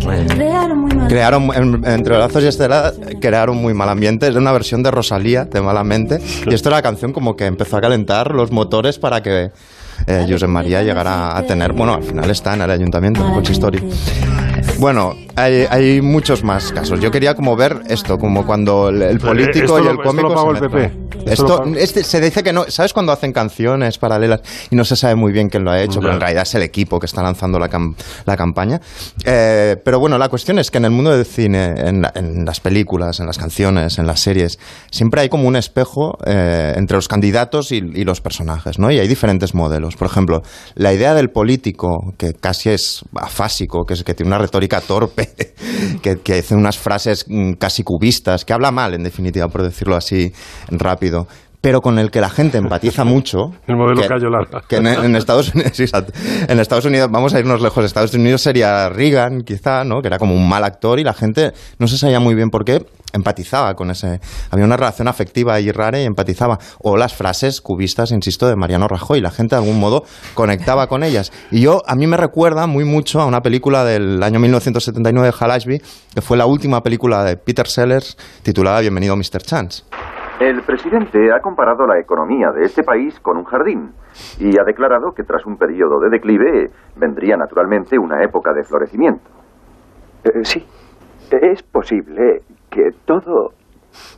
[SPEAKER 48] Crearon muy mal.
[SPEAKER 5] Crearon, en- entre lazos y Estela, crearon muy mal ambiente. Es una versión de Rosalía, de Malamente. Y esto era la canción como que empezó a calentar los motores para que eh, Josep María llegara a tener. Bueno, al final está en el ayuntamiento, en Consistori. Bueno, hay, hay muchos más casos. Yo quería como ver esto, como cuando el, el
[SPEAKER 47] Pero,
[SPEAKER 5] político
[SPEAKER 47] esto
[SPEAKER 5] y
[SPEAKER 47] lo-
[SPEAKER 5] el
[SPEAKER 47] esto
[SPEAKER 5] cómico
[SPEAKER 47] lo pagó
[SPEAKER 5] se
[SPEAKER 47] el PP.
[SPEAKER 5] mezclan.
[SPEAKER 47] Esto pagó-
[SPEAKER 5] este, se dice que no. ¿Sabes cuando hacen canciones paralelas y no se sabe muy bien quién lo ha hecho? Pero en realidad es el equipo que está lanzando la, cam- la campaña. Eh, pero bueno, la cuestión es que en el mundo del cine, en, la- en las películas, en las canciones, en las series, siempre hay como un espejo eh, entre los candidatos y, y los personajes, ¿no? Y hay diferentes modelos. Por ejemplo, la idea del político, que casi es afásico, que, es, que tiene una torpe, que, que hace unas frases mm, casi cubistas, que habla mal, en definitiva, por decirlo así rápido. Pero con el que la gente empatiza mucho.
[SPEAKER 47] El modelo
[SPEAKER 5] que-
[SPEAKER 47] Cayo
[SPEAKER 5] que en, en Estados Unidos, sí, exacto. en Estados Unidos, vamos a irnos lejos, Estados Unidos sería Reagan, quizá, ¿no? Que era como un mal actor y la gente no se sabía muy bien por qué empatizaba con ese. Había una relación afectiva ahí rara y empatizaba. O las frases cubistas, insisto, de Mariano Rajoy. La gente de algún modo conectaba con ellas. Y yo, a mí me recuerda muy mucho a una película del año 1979 de Hal Ashby, que fue la última película de Peter Sellers titulada Bienvenido Mr. Chance.
[SPEAKER 49] El presidente ha comparado la economía de este país con un jardín y ha declarado que tras un periodo de declive vendría naturalmente una época de florecimiento.
[SPEAKER 50] Eh, sí, es posible que todo,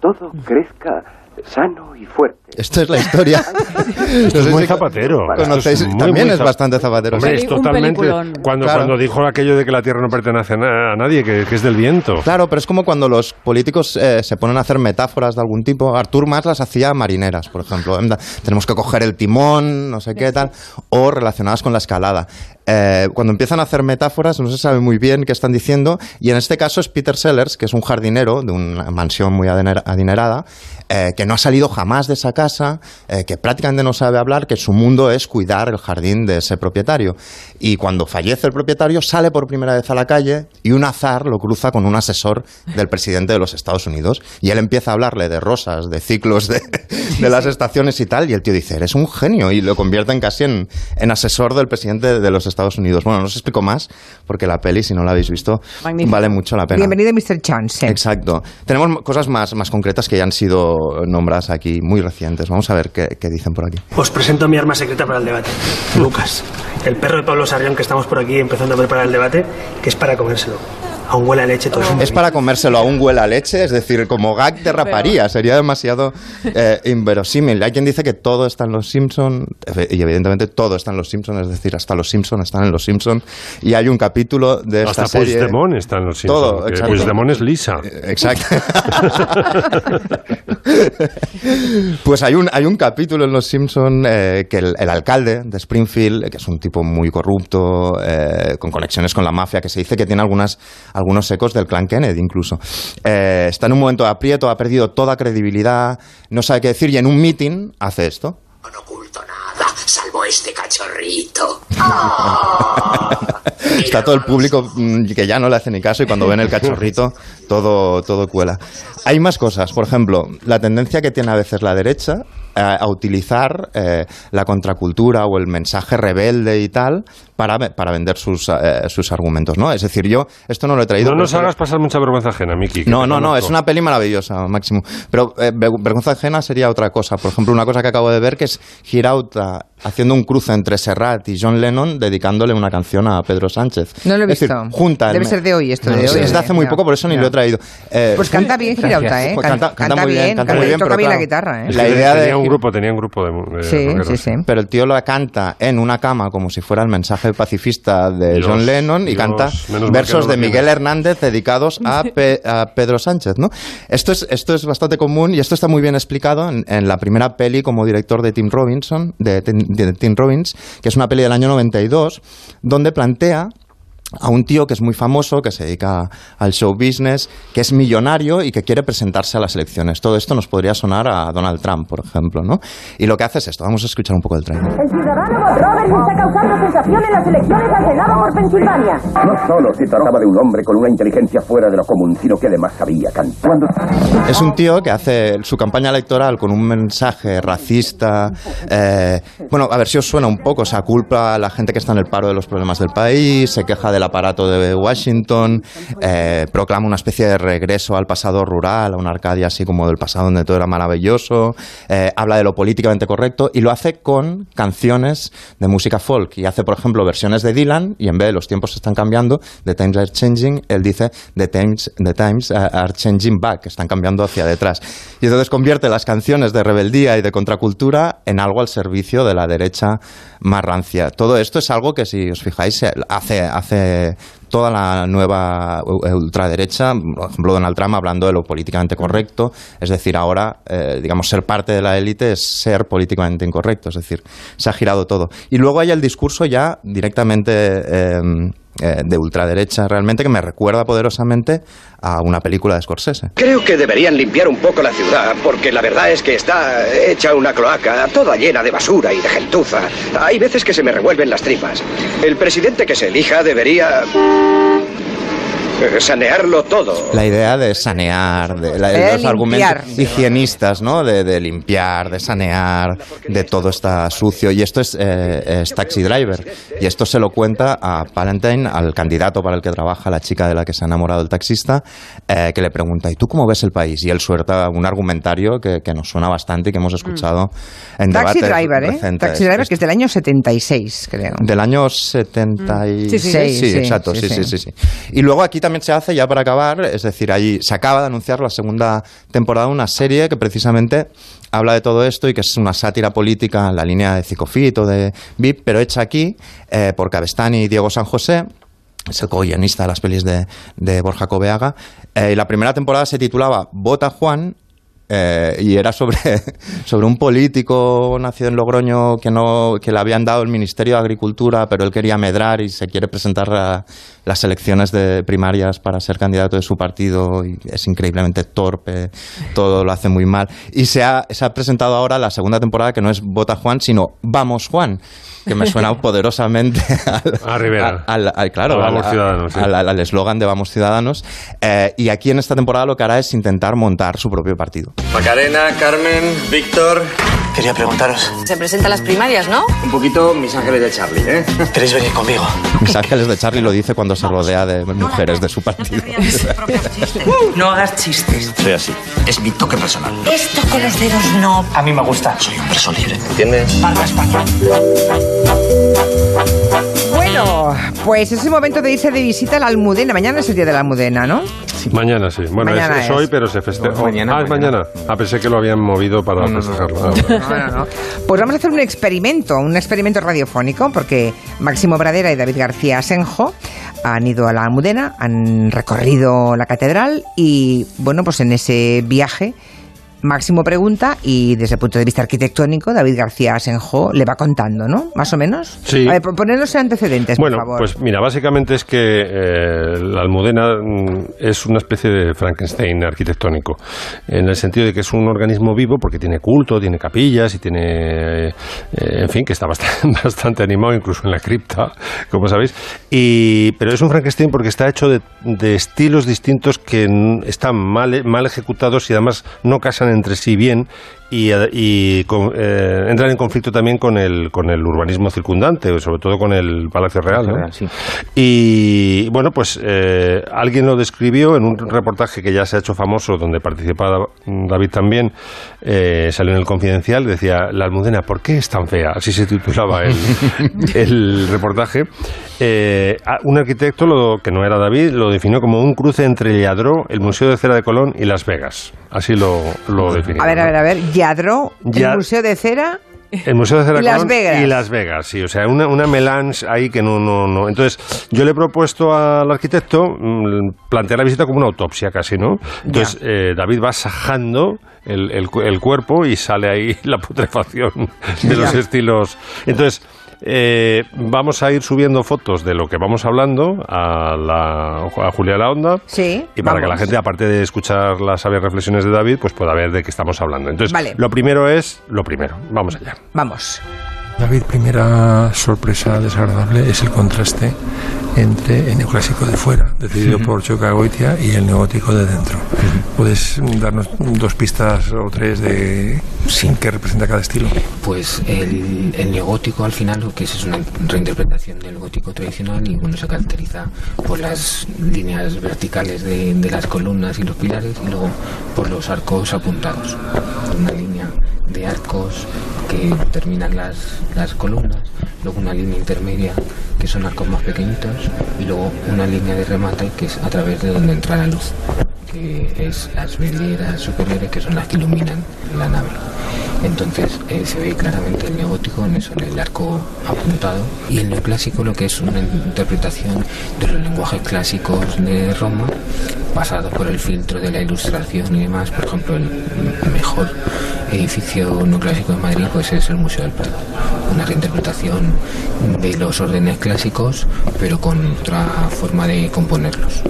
[SPEAKER 50] todo crezca sano y fuerte.
[SPEAKER 5] Esto es la historia.
[SPEAKER 47] Esto es muy zapatero.
[SPEAKER 5] conocéis-
[SPEAKER 47] Esto es muy,
[SPEAKER 5] también
[SPEAKER 47] muy
[SPEAKER 5] es bastante zapatero.
[SPEAKER 47] Hombre, es totalmente. Cuando,
[SPEAKER 5] Claro.
[SPEAKER 47] cuando dijo aquello de que la tierra no pertenece a, na- a nadie, que, que es del viento.
[SPEAKER 5] Claro, pero es como cuando los políticos eh, se ponen a hacer metáforas de algún tipo. Artur Mas las hacía marineras, por ejemplo. Tenemos que coger el timón, no sé qué tal, o relacionadas con la escalada. Eh, cuando empiezan a hacer metáforas no se sabe muy bien qué están diciendo y en este caso es Peter Sellers, que es un jardinero de una mansión muy adinerada, eh, que no ha salido jamás de esa casa, eh, que prácticamente no sabe hablar, que su mundo es cuidar el jardín de ese propietario. Y cuando fallece el propietario, sale por primera vez a la calle y un azar lo cruza con un asesor del presidente de los Estados Unidos. Y él empieza a hablarle de rosas, de ciclos, de, de las estaciones y tal. Y el tío dice, eres un genio. Y lo convierten casi en, en asesor del presidente de los Estados Unidos. Bueno, no os explico más, porque la peli, si no la habéis visto,
[SPEAKER 46] Magnífico.
[SPEAKER 5] vale mucho la pena.
[SPEAKER 46] Bienvenido, Mr. Chance.
[SPEAKER 5] Exacto. Tenemos cosas más, más concretas que ya han sido nombradas aquí, muy recientes. Vamos a ver qué, qué dicen por aquí.
[SPEAKER 51] Os presento mi arma secreta para el debate. Lucas, el perro de Pablo Sarrión que estamos por aquí empezando a preparar el debate, que es para comérselo. A un huele a leche todo
[SPEAKER 5] Es para comérselo a un huele a leche, es decir, como gag de raparía, sería demasiado eh, inverosímil. Hay quien dice que todo está en Los Simpson y evidentemente todo está en Los Simpson, es decir, hasta Los Simpson están en Los Simpson y hay un capítulo de esta
[SPEAKER 47] Hasta
[SPEAKER 5] serie...
[SPEAKER 47] Puigdemont está en los Simpsons.
[SPEAKER 5] Todo, exacto.
[SPEAKER 47] Puigdemont es lisa.
[SPEAKER 5] Exacto. Pues hay un, hay un capítulo en Los Simpson eh, que el, el alcalde de Springfield, que es un tipo muy corrupto, eh, con conexiones con la mafia, que se dice que tiene algunas, algunos ecos del clan Kennedy incluso, eh, está en un momento de aprieto, ha perdido toda credibilidad, no sabe qué decir y en un meeting hace esto.
[SPEAKER 52] salvo este cachorrito.
[SPEAKER 5] Está todo el público mm, que ya no le hace ni caso y cuando ven el cachorrito todo, todo cuela. Hay más cosas, por ejemplo, la tendencia que tiene a veces la derecha eh, a utilizar eh, la contracultura o el mensaje rebelde y tal para, para vender sus, eh, sus argumentos, ¿no? Es decir, yo esto no lo he traído...
[SPEAKER 47] No nos hagas pasar mucha vergüenza ajena, Miki.
[SPEAKER 5] no, no, no, es una peli maravillosa, Máximo. Pero eh, ver- vergüenza ajena sería otra cosa. Por ejemplo, una cosa que acabo de ver que es Girauta haciendo un cruce entre Serrat y John Lennon dedicándole una canción a Pedro Sánchez.
[SPEAKER 46] No lo he
[SPEAKER 5] Es decir,
[SPEAKER 46] visto.
[SPEAKER 5] juntan-
[SPEAKER 46] Debe ser de hoy esto, de
[SPEAKER 5] Es-
[SPEAKER 46] hoy.
[SPEAKER 5] Es de hace muy poco, por eso ni
[SPEAKER 46] ya.
[SPEAKER 5] lo he traído. Eh,
[SPEAKER 46] Pues canta bien Girauta, ¿eh?
[SPEAKER 5] Pues
[SPEAKER 46] Can-
[SPEAKER 5] canta, canta
[SPEAKER 46] canta
[SPEAKER 5] muy bien,
[SPEAKER 46] bien,
[SPEAKER 5] canta muy bien,
[SPEAKER 46] toca
[SPEAKER 5] pero
[SPEAKER 46] bien la guitarra, ¿eh?
[SPEAKER 5] La idea
[SPEAKER 47] tenía
[SPEAKER 5] de
[SPEAKER 47] un grupo, tenía un grupo de, de
[SPEAKER 46] Sí, sí, sí.
[SPEAKER 5] pero el tío lo canta en una cama como si fuera el mensaje pacifista de
[SPEAKER 47] Dios,
[SPEAKER 5] John Lennon y
[SPEAKER 47] Dios,
[SPEAKER 5] canta versos de Miguel. Hernández dedicados a, Pe- a Pedro Sánchez, ¿no? Esto es, esto es bastante común y esto está muy bien explicado en, en la primera peli como director de Tim Robinson, de, Tim- de Tim Robbins, que es una peli del año 92, donde plantea a un tío que es muy famoso, que se dedica al show business, que es millonario y que quiere presentarse a las elecciones. Todo esto nos podría sonar a Donald Trump, por ejemplo, ¿no? Y lo que hace es esto. Vamos a escuchar un poco el trailer.
[SPEAKER 53] El ciudadano Bob Roberts está causando sensación en las elecciones al Senado por Pensilvania.
[SPEAKER 54] No solo se trataba de un hombre con una inteligencia fuera de lo común, sino que además sabía cantar.
[SPEAKER 5] Es un tío que hace su campaña electoral con un mensaje racista. eh, bueno, a ver si os suena un poco. O sea, culpa a la gente que está en el paro de los problemas del país, se queja del aparato de Washington, eh, proclama una especie de regreso al pasado rural, a una Arcadia así como del pasado donde todo era maravilloso. eh, habla de lo políticamente correcto y lo hace con canciones de música folk. Y hace, por ejemplo, versiones de Dylan y en vez de los tiempos están cambiando, the times are changing, él dice the times, the times are changing back, están cambiando hacia detrás. Y entonces convierte las canciones de rebeldía y de contracultura en algo al servicio de la derecha más rancia. Todo esto es algo que, si os fijáis, hace, toda la nueva u- ultraderecha, por ejemplo Donald Trump hablando de lo políticamente correcto, es decir, ahora, eh, digamos, ser parte de la élite es ser políticamente incorrecto, es decir, se ha girado todo. Y luego hay el discurso ya directamente eh, eh, de ultraderecha, realmente, que me recuerda poderosamente a una película de Scorsese.
[SPEAKER 54] Creo que deberían limpiar un poco la ciudad, porque la verdad es que está hecha una cloaca, toda llena de basura y de gentuza. Hay veces que se me revuelven las tripas. El presidente que se elija debería... eh, sanearlo todo.
[SPEAKER 5] La idea de sanear, de, la- de
[SPEAKER 54] De
[SPEAKER 5] los
[SPEAKER 54] limpiar.
[SPEAKER 5] argumentos higienistas, ¿no? De, de limpiar, de sanear, de todo está sucio. Y esto es, eh, es Taxi Driver. Y esto se lo cuenta a Palantine, al candidato para el que trabaja, la chica de la que se ha enamorado el taxista, eh, que le pregunta, ¿y tú cómo ves el país? Y él suelta un argumentario que, que nos suena bastante y que hemos escuchado en
[SPEAKER 46] Mm. Taxi
[SPEAKER 5] debates
[SPEAKER 46] Driver, ¿eh?
[SPEAKER 5] recientes.
[SPEAKER 46] Taxi Driver, que es del año 76, creo.
[SPEAKER 5] Del año 76.
[SPEAKER 46] Sí, sí, sí. Sí, sí,
[SPEAKER 5] exacto,
[SPEAKER 46] sí,
[SPEAKER 5] sí, sí,
[SPEAKER 46] sí.
[SPEAKER 5] sí, sí. Y luego aquí también se hace, ya para acabar, es decir, ahí se acaba de anunciar la segunda temporada de una serie que precisamente habla de todo esto y que es una sátira política en la línea de Cicofit o de VIP, pero hecha aquí eh, por Cabestani y Diego San José es el co-guionista de las pelis de, Borja Coveaga. Eh, la primera temporada se titulaba Vota Juan. Eh, y era sobre, sobre un político nacido en Logroño que no que le habían dado el Ministerio de Agricultura, pero él quería medrar y se quiere presentar a las elecciones de primarias para ser candidato de su partido y es increíblemente torpe, todo lo hace muy mal. Y se ha, se ha presentado ahora la segunda temporada que no es Vota Juan, sino Vamos Juan, que me suena poderosamente al,
[SPEAKER 47] A Rivera.
[SPEAKER 5] al- al- al- claro,
[SPEAKER 47] A Vamos
[SPEAKER 5] al-
[SPEAKER 47] Ciudadanos, sí.
[SPEAKER 5] al- al- al eslogan de Vamos Ciudadanos. Eh, y aquí en esta temporada lo que hará es intentar montar su propio partido.
[SPEAKER 55] Macarena, Carmen, Víctor, quería preguntaros.
[SPEAKER 19] Se presentan las primarias, ¿no?
[SPEAKER 55] Un poquito mis ángeles de Charlie, ¿eh? ¿Queréis venir conmigo?
[SPEAKER 5] Mis ángeles de Charlie lo dice cuando se rodea de mujeres de su partido.
[SPEAKER 55] No hagas chistes. Soy así. Es mi toque personal.
[SPEAKER 19] Esto con los dedos no.
[SPEAKER 55] A mí me gusta. Soy un preso libre. ¿Entiendes? Para España.
[SPEAKER 1] Bueno, pues es el momento de irse de visita a la Almudena. Mañana es el día de la Almudena, ¿no?
[SPEAKER 3] Mañana sí. Bueno,
[SPEAKER 1] Mañana
[SPEAKER 3] es, es
[SPEAKER 1] es.
[SPEAKER 3] hoy, pero se festeja.
[SPEAKER 1] No, mañana,
[SPEAKER 3] ah, es mañana. Ah, pensé que lo habían movido para festejarlo. Ah, bueno.
[SPEAKER 1] No, no, no. Pues vamos a hacer un experimento, un experimento radiofónico, porque Máximo Bradera y David García Asenjo han ido a la Almudena, han recorrido la catedral y, bueno, pues en ese viaje Máximo pregunta y desde el punto de vista arquitectónico David García Asenjo le va contando, ¿no? Más o menos.
[SPEAKER 3] Sí.
[SPEAKER 1] A ver, pon- ponednos en antecedentes,
[SPEAKER 3] Bueno,
[SPEAKER 1] por favor.
[SPEAKER 3] pues mira, básicamente es que eh, la Almudena mm, es una especie de Frankenstein arquitectónico, en el sentido de que es un organismo vivo porque tiene culto, tiene capillas y tiene, eh, en fin, que está bastante, bastante animado incluso en la cripta, como sabéis. Y, pero es un Frankenstein porque está hecho de, de estilos distintos que están mal, mal ejecutados y además no casan entre sí bien y, eh, y con- eh, entran en conflicto también con el, con el urbanismo circundante, sobre todo con el Palacio Real. ¿no? Y bueno, pues eh, alguien lo describió en un reportaje que ya se ha hecho famoso, donde participaba David también, eh, salió en el Confidencial, decía, la Almudena, ¿por qué es tan fea? Así se titulaba el, el reportaje. Eh, un arquitecto, lo, que no era David, lo definió como un cruce entre Lladró, el Museo de Cera de Colón y Las Vegas. Así lo, lo definió.
[SPEAKER 1] a ver, a ver, a ver. Yadro,
[SPEAKER 3] Ya-
[SPEAKER 1] el Museo de Cera.
[SPEAKER 3] El Museo de Cera
[SPEAKER 1] Y Las Vegas.
[SPEAKER 3] Y Las Vegas, sí. O sea, una, una melange ahí que no, no, no. Entonces, yo le he propuesto al arquitecto mm, plantear la visita como una autopsia casi, ¿no? Entonces, eh, David va sajando el, el cu- el cuerpo y sale ahí la putrefacción de los estilos. Entonces, eh, vamos a ir subiendo fotos de lo que vamos hablando a, la, a Julia La Onda.
[SPEAKER 1] Sí.
[SPEAKER 3] Y para que la gente, aparte de escuchar las sabias reflexiones de David, pues pueda ver de qué estamos hablando. Entonces,
[SPEAKER 1] Vale.
[SPEAKER 3] lo primero es lo primero. Vamos allá.
[SPEAKER 1] Vamos.
[SPEAKER 56] David, primera sorpresa desagradable es el contraste entre el neoclásico de fuera, decidido por Choca Goitia, y el neogótico de dentro. ¿Puedes darnos dos pistas o tres de sin qué representa cada estilo?
[SPEAKER 42] Pues el, el neogótico al final lo que es es una reinterpretación del gótico tradicional y bueno se caracteriza por las líneas verticales de, de las columnas y los pilares y luego por los arcos apuntados. Una línea de arcos que terminan las, las columnas, luego una línea intermedia que son arcos más pequeñitos y luego una línea de remate que es a través de donde entra la luz que es las vidrieras superiores que son las que iluminan la nave. Entonces eh, se ve claramente el neogótico en eso, en el arco apuntado y el neoclásico lo que es una interpretación de los lenguajes clásicos de Roma pasados por el filtro de la ilustración y demás. Por ejemplo, el mejor edificio neoclásico de Madrid pues es el Museo del Prado. Una reinterpretación de los órdenes clásicos pero con otra forma de componerlos.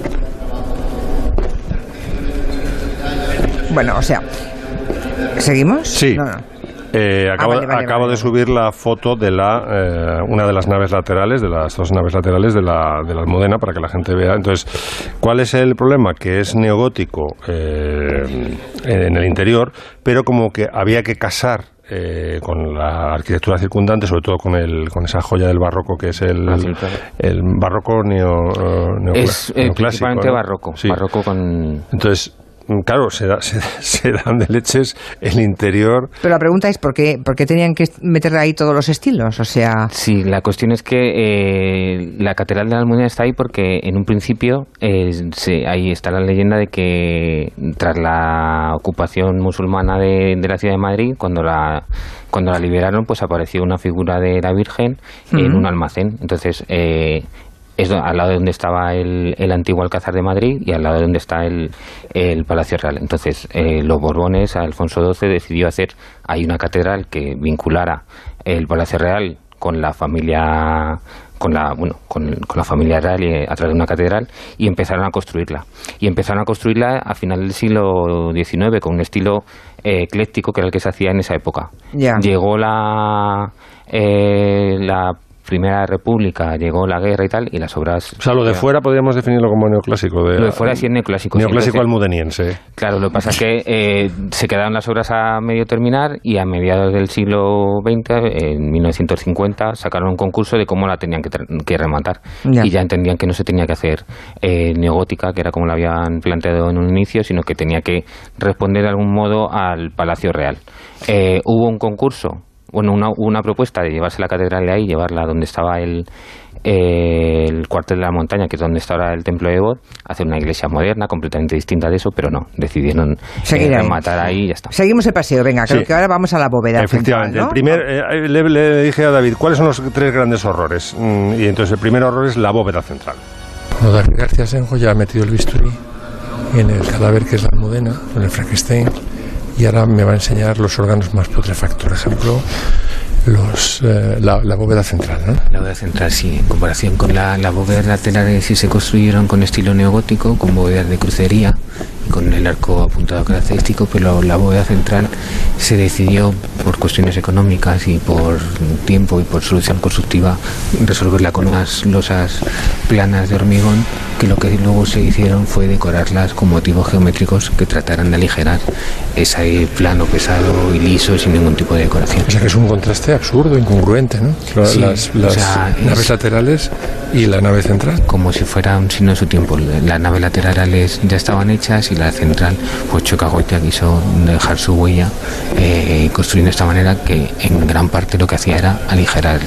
[SPEAKER 1] Bueno, o sea, ¿seguimos?
[SPEAKER 3] Sí.
[SPEAKER 1] No, no.
[SPEAKER 3] Eh, acabo
[SPEAKER 1] Ah, vale, vale,
[SPEAKER 3] acabo
[SPEAKER 1] vale,
[SPEAKER 3] de subir la foto de la eh, una de las naves laterales, de las dos naves laterales de la, de la Almudena, para que la gente vea. Entonces, ¿cuál es el problema? Que es neogótico eh, en el interior, pero como que había que casar eh, con la arquitectura circundante, sobre todo con el con esa joya del barroco que es el,
[SPEAKER 42] Ah,
[SPEAKER 3] el barroco neo, eh, neocla-
[SPEAKER 42] Es eh,
[SPEAKER 3] neoclásico,
[SPEAKER 42] principalmente
[SPEAKER 3] ¿no?
[SPEAKER 42] barroco,
[SPEAKER 3] Sí.
[SPEAKER 42] barroco con
[SPEAKER 3] Entonces, claro, se, da- se, se dan de leches el interior
[SPEAKER 1] Pero la pregunta es ¿por qué, por qué tenían que meter ahí todos los estilos? O sea,
[SPEAKER 42] Sí, la cuestión es que eh, la Catedral de la Almudena está ahí porque en un principio eh, se- ahí está la leyenda de que tras la ocupación musulmana de, de la ciudad de Madrid, cuando la cuando la liberaron, pues apareció una figura de la Virgen en un almacén. Entonces eh, es al lado de donde estaba el, el antiguo Alcázar de Madrid y al lado de donde está el, el Palacio Real. Entonces, eh, los Borbones, Alfonso XII, decidió hacer ahí una catedral que vinculara el Palacio Real con la familia con la bueno con, con la familia real y, a través de una catedral y empezaron a construirla y empezaron a construirla a final del siglo XIX con un estilo eh, ecléctico que era el que se hacía en esa época
[SPEAKER 1] Ya.
[SPEAKER 42] llegó la eh, la Primera República llegó la guerra y tal, y las obras...
[SPEAKER 3] O sea, lo de fuera podríamos definirlo como neoclásico. De,
[SPEAKER 42] Lo de fuera sí es neoclásico. sí,
[SPEAKER 3] Neoclásico
[SPEAKER 42] entonces-
[SPEAKER 3] almudeniense.
[SPEAKER 42] Claro, lo que pasa es que eh, se quedaron las obras a medio terminar y a mediados del siglo XX, en 1950, sacaron un concurso de cómo la tenían que, rematar.
[SPEAKER 1] Ya.
[SPEAKER 42] Y ya entendían que no se tenía que hacer eh, neogótica, que era como lo habían planteado en un inicio, sino que tenía que responder de algún modo al Palacio Real. Eh, hubo un concurso, bueno, una, hubo una propuesta de llevarse la catedral de ahí, llevarla donde estaba el, eh, el cuartel de la montaña, que es donde está ahora el templo de Ebor, hacer una iglesia moderna, completamente distinta de eso, pero no, decidieron
[SPEAKER 1] Seguir
[SPEAKER 42] eh,
[SPEAKER 1] ahí.
[SPEAKER 42] rematar ahí y ya está.
[SPEAKER 1] Seguimos el paseo, venga, creo
[SPEAKER 3] Sí.
[SPEAKER 1] que ahora vamos a la bóveda.
[SPEAKER 3] Efectivamente.
[SPEAKER 1] central, ¿no?
[SPEAKER 3] El primer, eh, le, le dije a David, ¿cuáles son los tres grandes horrores? Mm, y entonces el primer horror es la bóveda central.
[SPEAKER 56] Bueno, David García Senjo ya ha metido el bisturí en el cadáver que es la almudena, en el Frankenstein, y ahora me va a enseñar los órganos más putrefactos, por ejemplo, los, eh, la, bóveda central. ¿no?
[SPEAKER 42] La bóveda central, sí, en comparación con la, las bóvedas laterales, sí se construyeron con estilo neogótico, con bóvedas de crucería, con el arco apuntado característico, pero la bóveda central se decidió por cuestiones económicas y por tiempo y por solución constructiva resolverla con unas losas planas de hormigón que lo que luego se hicieron fue decorarlas con motivos geométricos que trataran de aligerar ese plano pesado y liso sin ningún tipo de decoración.
[SPEAKER 56] O sea que es un contraste absurdo, incongruente, ¿no?
[SPEAKER 42] Sí,
[SPEAKER 56] las
[SPEAKER 42] o
[SPEAKER 56] las
[SPEAKER 42] sea, es-
[SPEAKER 56] naves laterales y la nave central.
[SPEAKER 42] como si fuera un signo de su tiempo. Las naves laterales ya estaban hechas y la central, pues Chocagoita quiso dejar su huella eh, construyendo de esta manera que en gran parte lo que hacía era aligerar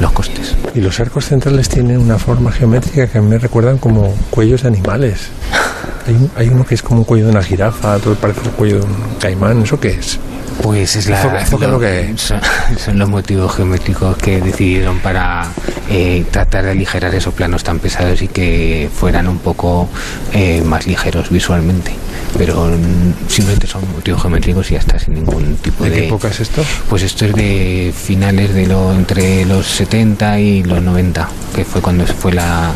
[SPEAKER 42] los costes.
[SPEAKER 56] Y los arcos centrales tienen una forma geométrica que a mí me recuerdan como cuellos de animales. Hay, hay uno que es como un cuello de una jirafa, otro parece el cuello de un caimán. ¿Eso qué es?
[SPEAKER 42] Pues es la,
[SPEAKER 56] es lo que
[SPEAKER 42] son, son los motivos geométricos que decidieron para eh, tratar de aligerar esos planos tan pesados y que fueran un poco eh, más ligeros visualmente. Pero mm, simplemente son motivos geométricos y ya está, sin ningún tipo
[SPEAKER 56] ¿De
[SPEAKER 42] de...
[SPEAKER 56] qué época es esto?
[SPEAKER 42] Pues esto es de finales de lo entre los 70 y los 90, que fue cuando fue la,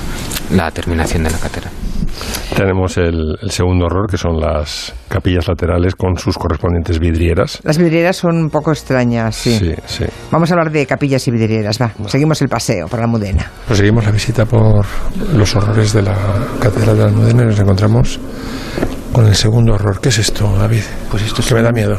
[SPEAKER 42] la terminación de la catedral.
[SPEAKER 3] Tenemos el, el segundo horror, que son las capillas laterales con sus correspondientes vidrieras.
[SPEAKER 1] Las vidrieras son un poco extrañas, sí.
[SPEAKER 3] Sí, sí.
[SPEAKER 1] Vamos a hablar de capillas y vidrieras, va. Seguimos el paseo por la Almudena.
[SPEAKER 56] Proseguimos la visita por los horrores de la Catedral de la Almudena y nos encontramos con el segundo horror. ¿Qué es esto, David?
[SPEAKER 42] Pues esto
[SPEAKER 56] que me da miedo.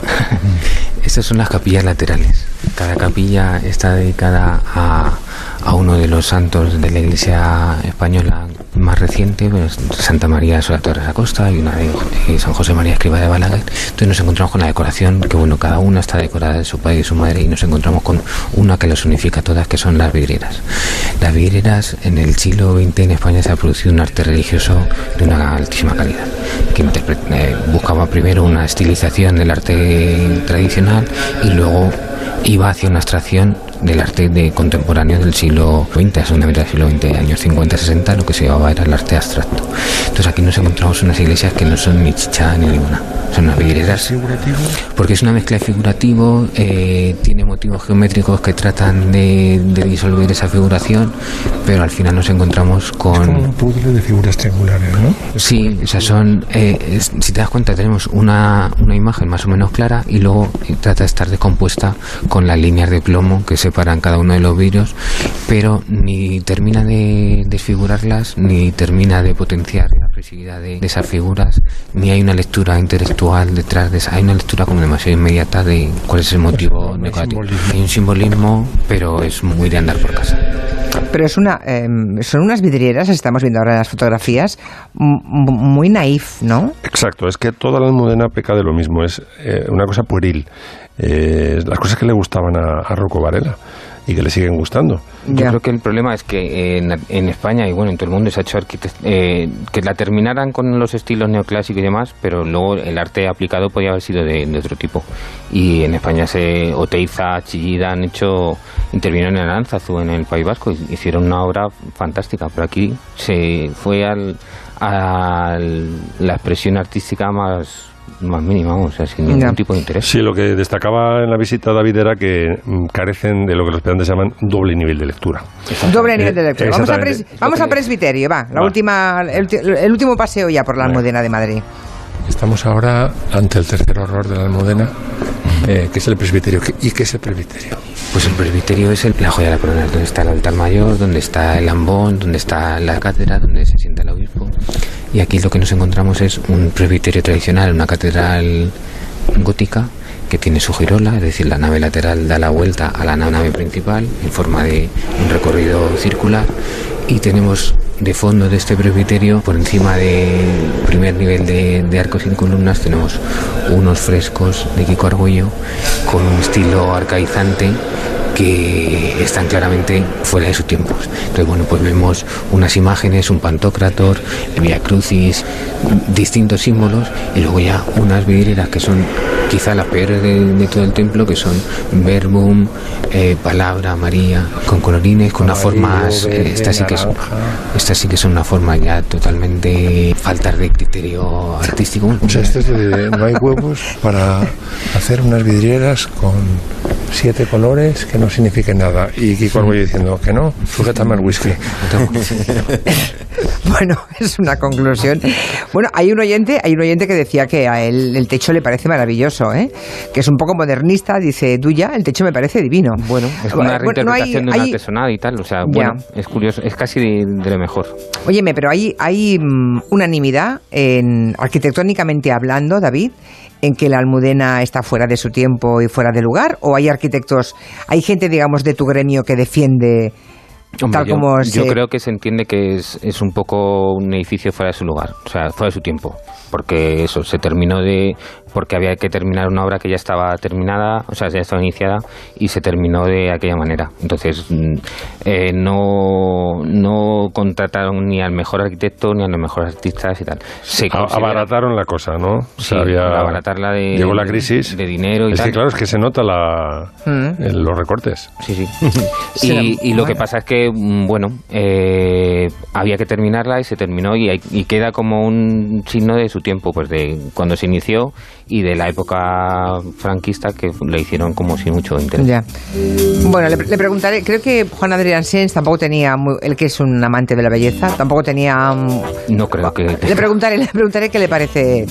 [SPEAKER 42] Estas son las capillas laterales. Cada capilla está dedicada a, a uno de los santos de la iglesia española más reciente, pues, Santa María Sola Torres Acosta y una de San José María Escriba de Balaguer. Entonces nos encontramos con la decoración, que bueno, cada una está decorada de su padre y su madre, y nos encontramos con una que las unifica todas, que son las vidrieras. Las vidrieras en el siglo XX en España se ha producido un arte religioso de una altísima calidad, que eh, buscaba primero una estilización del arte tradicional y luego iba hacia una abstracción del arte de contemporáneo del siglo XX, a segunda mitad del siglo XX, años 50-60, lo que se llamaba era el arte abstracto. Entonces aquí nos encontramos unas iglesias que no son ni chicha ni limona, son unas vidrieras. Porque es una mezcla de figurativo, eh, tiene motivos geométricos que tratan de, de disolver esa figuración, pero al final nos encontramos con...
[SPEAKER 56] Un puzzle de figuras triangulares, ¿no?
[SPEAKER 42] Sí, o sea, son. eh, es- si te das cuenta, tenemos una, una imagen más o menos clara y luego eh, trata de estar descompuesta con las líneas de plomo que separan cada uno de los vidrios, pero ni termina de desfigurarlas, ni termina de potenciar la expresividad de, de esas figuras, ni hay una lectura intelectual detrás de esa. Hay una lectura como demasiado inmediata de cuál es el motivo decorativo. Hay un simbolismo, pero es muy de andar por casa.
[SPEAKER 1] Pero es una, eh, son unas vidrieras, estamos viendo ahora en las fotografías, muy naif, ¿no?
[SPEAKER 3] Exacto, es que toda la almudena peca de lo mismo, es eh, una cosa pueril. Eh, las cosas que le gustaban a, a Rocco Varela y que le siguen gustando.
[SPEAKER 42] Yo creo que el problema es que en, en España y bueno, en todo el mundo se ha hecho arquitect- eh, que la terminaran con los estilos neoclásicos y demás, pero luego el arte aplicado podía haber sido de, de otro tipo. Y en España se Oteiza, Chillida han hecho, intervinieron en Aránzazu, en el País Vasco, y hicieron una obra fantástica, pero aquí se fue al, a la expresión artística más, más mínima, o sea, sin ningún tipo de interés.
[SPEAKER 3] Sí, lo que destacaba en la visita David era que mm, carecen de lo que los estudiantes llaman doble nivel de lectura.
[SPEAKER 1] Doble nivel de lectura. Vamos a, pres- vamos a presbiterio, va. La
[SPEAKER 3] Va.
[SPEAKER 1] última, el, el último paseo ya por la Almudena de Madrid.
[SPEAKER 56] Estamos ahora ante el tercer horror de la Almudena, eh, que es el presbiterio. ¿Qué- ¿Y qué es el presbiterio?
[SPEAKER 42] Pues el presbiterio es el- la joya de la corona, donde está el altar mayor, donde está el ambón, donde está la cátedra, donde se sienta el obispo. Y aquí lo que nos encontramos es un presbiterio tradicional, una catedral gótica que tiene su girola, es decir, la nave lateral da la vuelta a la nave principal en forma de un recorrido circular. Y tenemos de fondo de este presbiterio, por encima del primer nivel de, arcos sin columnas, tenemos unos frescos de Kiko Argüello con un estilo arcaizante que están claramente fuera de sus tiempos. Entonces, bueno, pues vemos unas imágenes, un pantocrator, el Via Crucis, distintos símbolos y luego ya unas vidrieras que son quizá las peores de, de todo el templo, que son verbum, eh, palabra, María, con colorines, con unas formas, eh, estas sí que son, estas sí que son una forma ya totalmente faltas de criterio artístico.
[SPEAKER 56] O sea, esto es de- no hay huevos para hacer unas vidrieras con siete colores que no signifiquen nada. Y Kiko Arguello diciendo que no, sujétame el whisky.
[SPEAKER 1] Bueno, es una conclusión. Bueno, hay un oyente, hay un oyente que decía que a él el techo le parece maravilloso, ¿eh? que es un poco modernista, dice Duya, el techo me parece divino.
[SPEAKER 42] Bueno, es una
[SPEAKER 1] Bueno, no hay-
[SPEAKER 42] reinterpretación de una
[SPEAKER 1] hay-
[SPEAKER 42] y tal, o sea, es curioso, es casi de, de lo mejor.
[SPEAKER 1] Óyeme, pero hay, hay mm, unanimidad, en, arquitectónicamente hablando, David, en que la almudena está fuera de su tiempo y fuera de lugar, o hay arquitectos, hay gente, digamos, de tu gremio que defiende
[SPEAKER 42] Hombre,
[SPEAKER 1] tal
[SPEAKER 42] yo,
[SPEAKER 1] como
[SPEAKER 42] yo
[SPEAKER 1] se-
[SPEAKER 42] creo que se entiende que es, es un poco un edificio fuera de su lugar, o sea, fuera de su tiempo, porque eso se terminó de porque había que terminar una obra que ya estaba terminada, o sea, ya estaba iniciada y se terminó de aquella manera. Entonces, mm, eh, no no contrataron ni al mejor arquitecto ni a los mejores artistas y tal. Se
[SPEAKER 3] abarataron la cosa, ¿no? O
[SPEAKER 42] Sí,
[SPEAKER 3] sea, había-
[SPEAKER 42] abaratarla de-
[SPEAKER 3] Llegó la crisis.
[SPEAKER 42] de dinero y
[SPEAKER 3] Es que claro, es que se nota la,
[SPEAKER 42] Mm.
[SPEAKER 3] los recortes.
[SPEAKER 42] Sí, sí. Y, y lo que pasa es que, mm, bueno, eh, había que terminarla y se terminó y, hay- y queda como un signo de su tiempo, pues de cuando se inició y de la época franquista que le hicieron como sin mucho interés.
[SPEAKER 1] Ya. Bueno, le, le preguntaré, creo que Juan Adrián Sens tampoco tenía, muy, él que es un amante de la belleza, tampoco tenía... mm,
[SPEAKER 42] No creo que...
[SPEAKER 1] Le preguntaré, le preguntaré qué le parece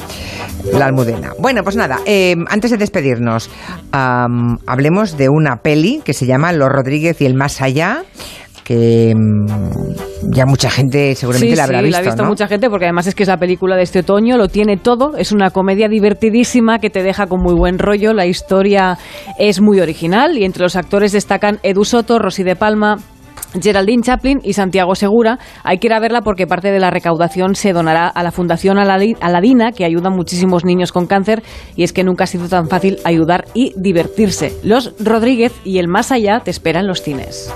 [SPEAKER 1] la almudena. Bueno, pues nada, eh, antes de despedirnos, am, hablemos de una peli que se llama Los Rodríguez y el Más Allá, que mm, ya mucha gente seguramente
[SPEAKER 4] sí,
[SPEAKER 1] la habrá
[SPEAKER 4] sí,
[SPEAKER 1] visto,
[SPEAKER 4] la ha visto
[SPEAKER 1] ¿no?
[SPEAKER 4] mucha gente porque además es que es la película de este otoño, lo tiene todo, es una comedia divertidísima que te deja con muy buen rollo, la historia es muy original y entre los actores destacan Edu Soto, Rosy de Palma, Geraldine Chaplin y Santiago Segura. Hay que ir a verla porque parte de la recaudación se donará a la Fundación Aladi- Aladina, que ayuda a muchísimos niños con cáncer, y es que nunca ha sido tan fácil ayudar y divertirse. Los Rodríguez y el Más Allá te esperan los cines.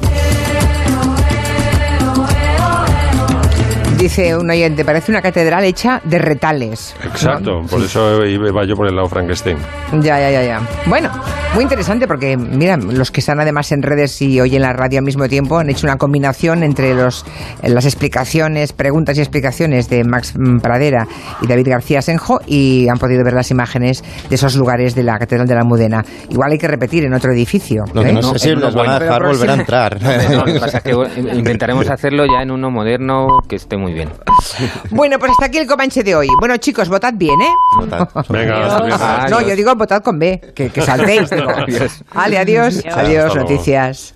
[SPEAKER 1] Dice un oyente, parece una catedral hecha de retales.
[SPEAKER 3] Exacto, por eso iba yo por el lado Frankenstein.
[SPEAKER 1] Ya, ya, ya, ya. Bueno, muy interesante porque, mira, los que están además en redes y hoy en la radio al mismo tiempo han hecho una combinación entre los, las explicaciones, preguntas y explicaciones de Max Pradera y David García Senjo y han podido ver las imágenes de esos lugares de la Catedral de la Almudena. Igual hay que repetir en otro edificio.
[SPEAKER 5] Lo que
[SPEAKER 1] ¿eh?
[SPEAKER 5] no sé si nos van a dejar volver a entrar.
[SPEAKER 42] No, lo que pasa es que intentaremos hacerlo ya en uno moderno que esté muy bien.
[SPEAKER 1] Bueno, pues hasta aquí el Comanche de hoy. Bueno, chicos, votad bien, ¿eh?
[SPEAKER 3] Venga, hasta
[SPEAKER 1] Ah, no, yo digo votad con B, que, que saltéis. digo.
[SPEAKER 42] Adiós.
[SPEAKER 1] Vale, adiós.
[SPEAKER 42] Adiós.
[SPEAKER 1] Noticias.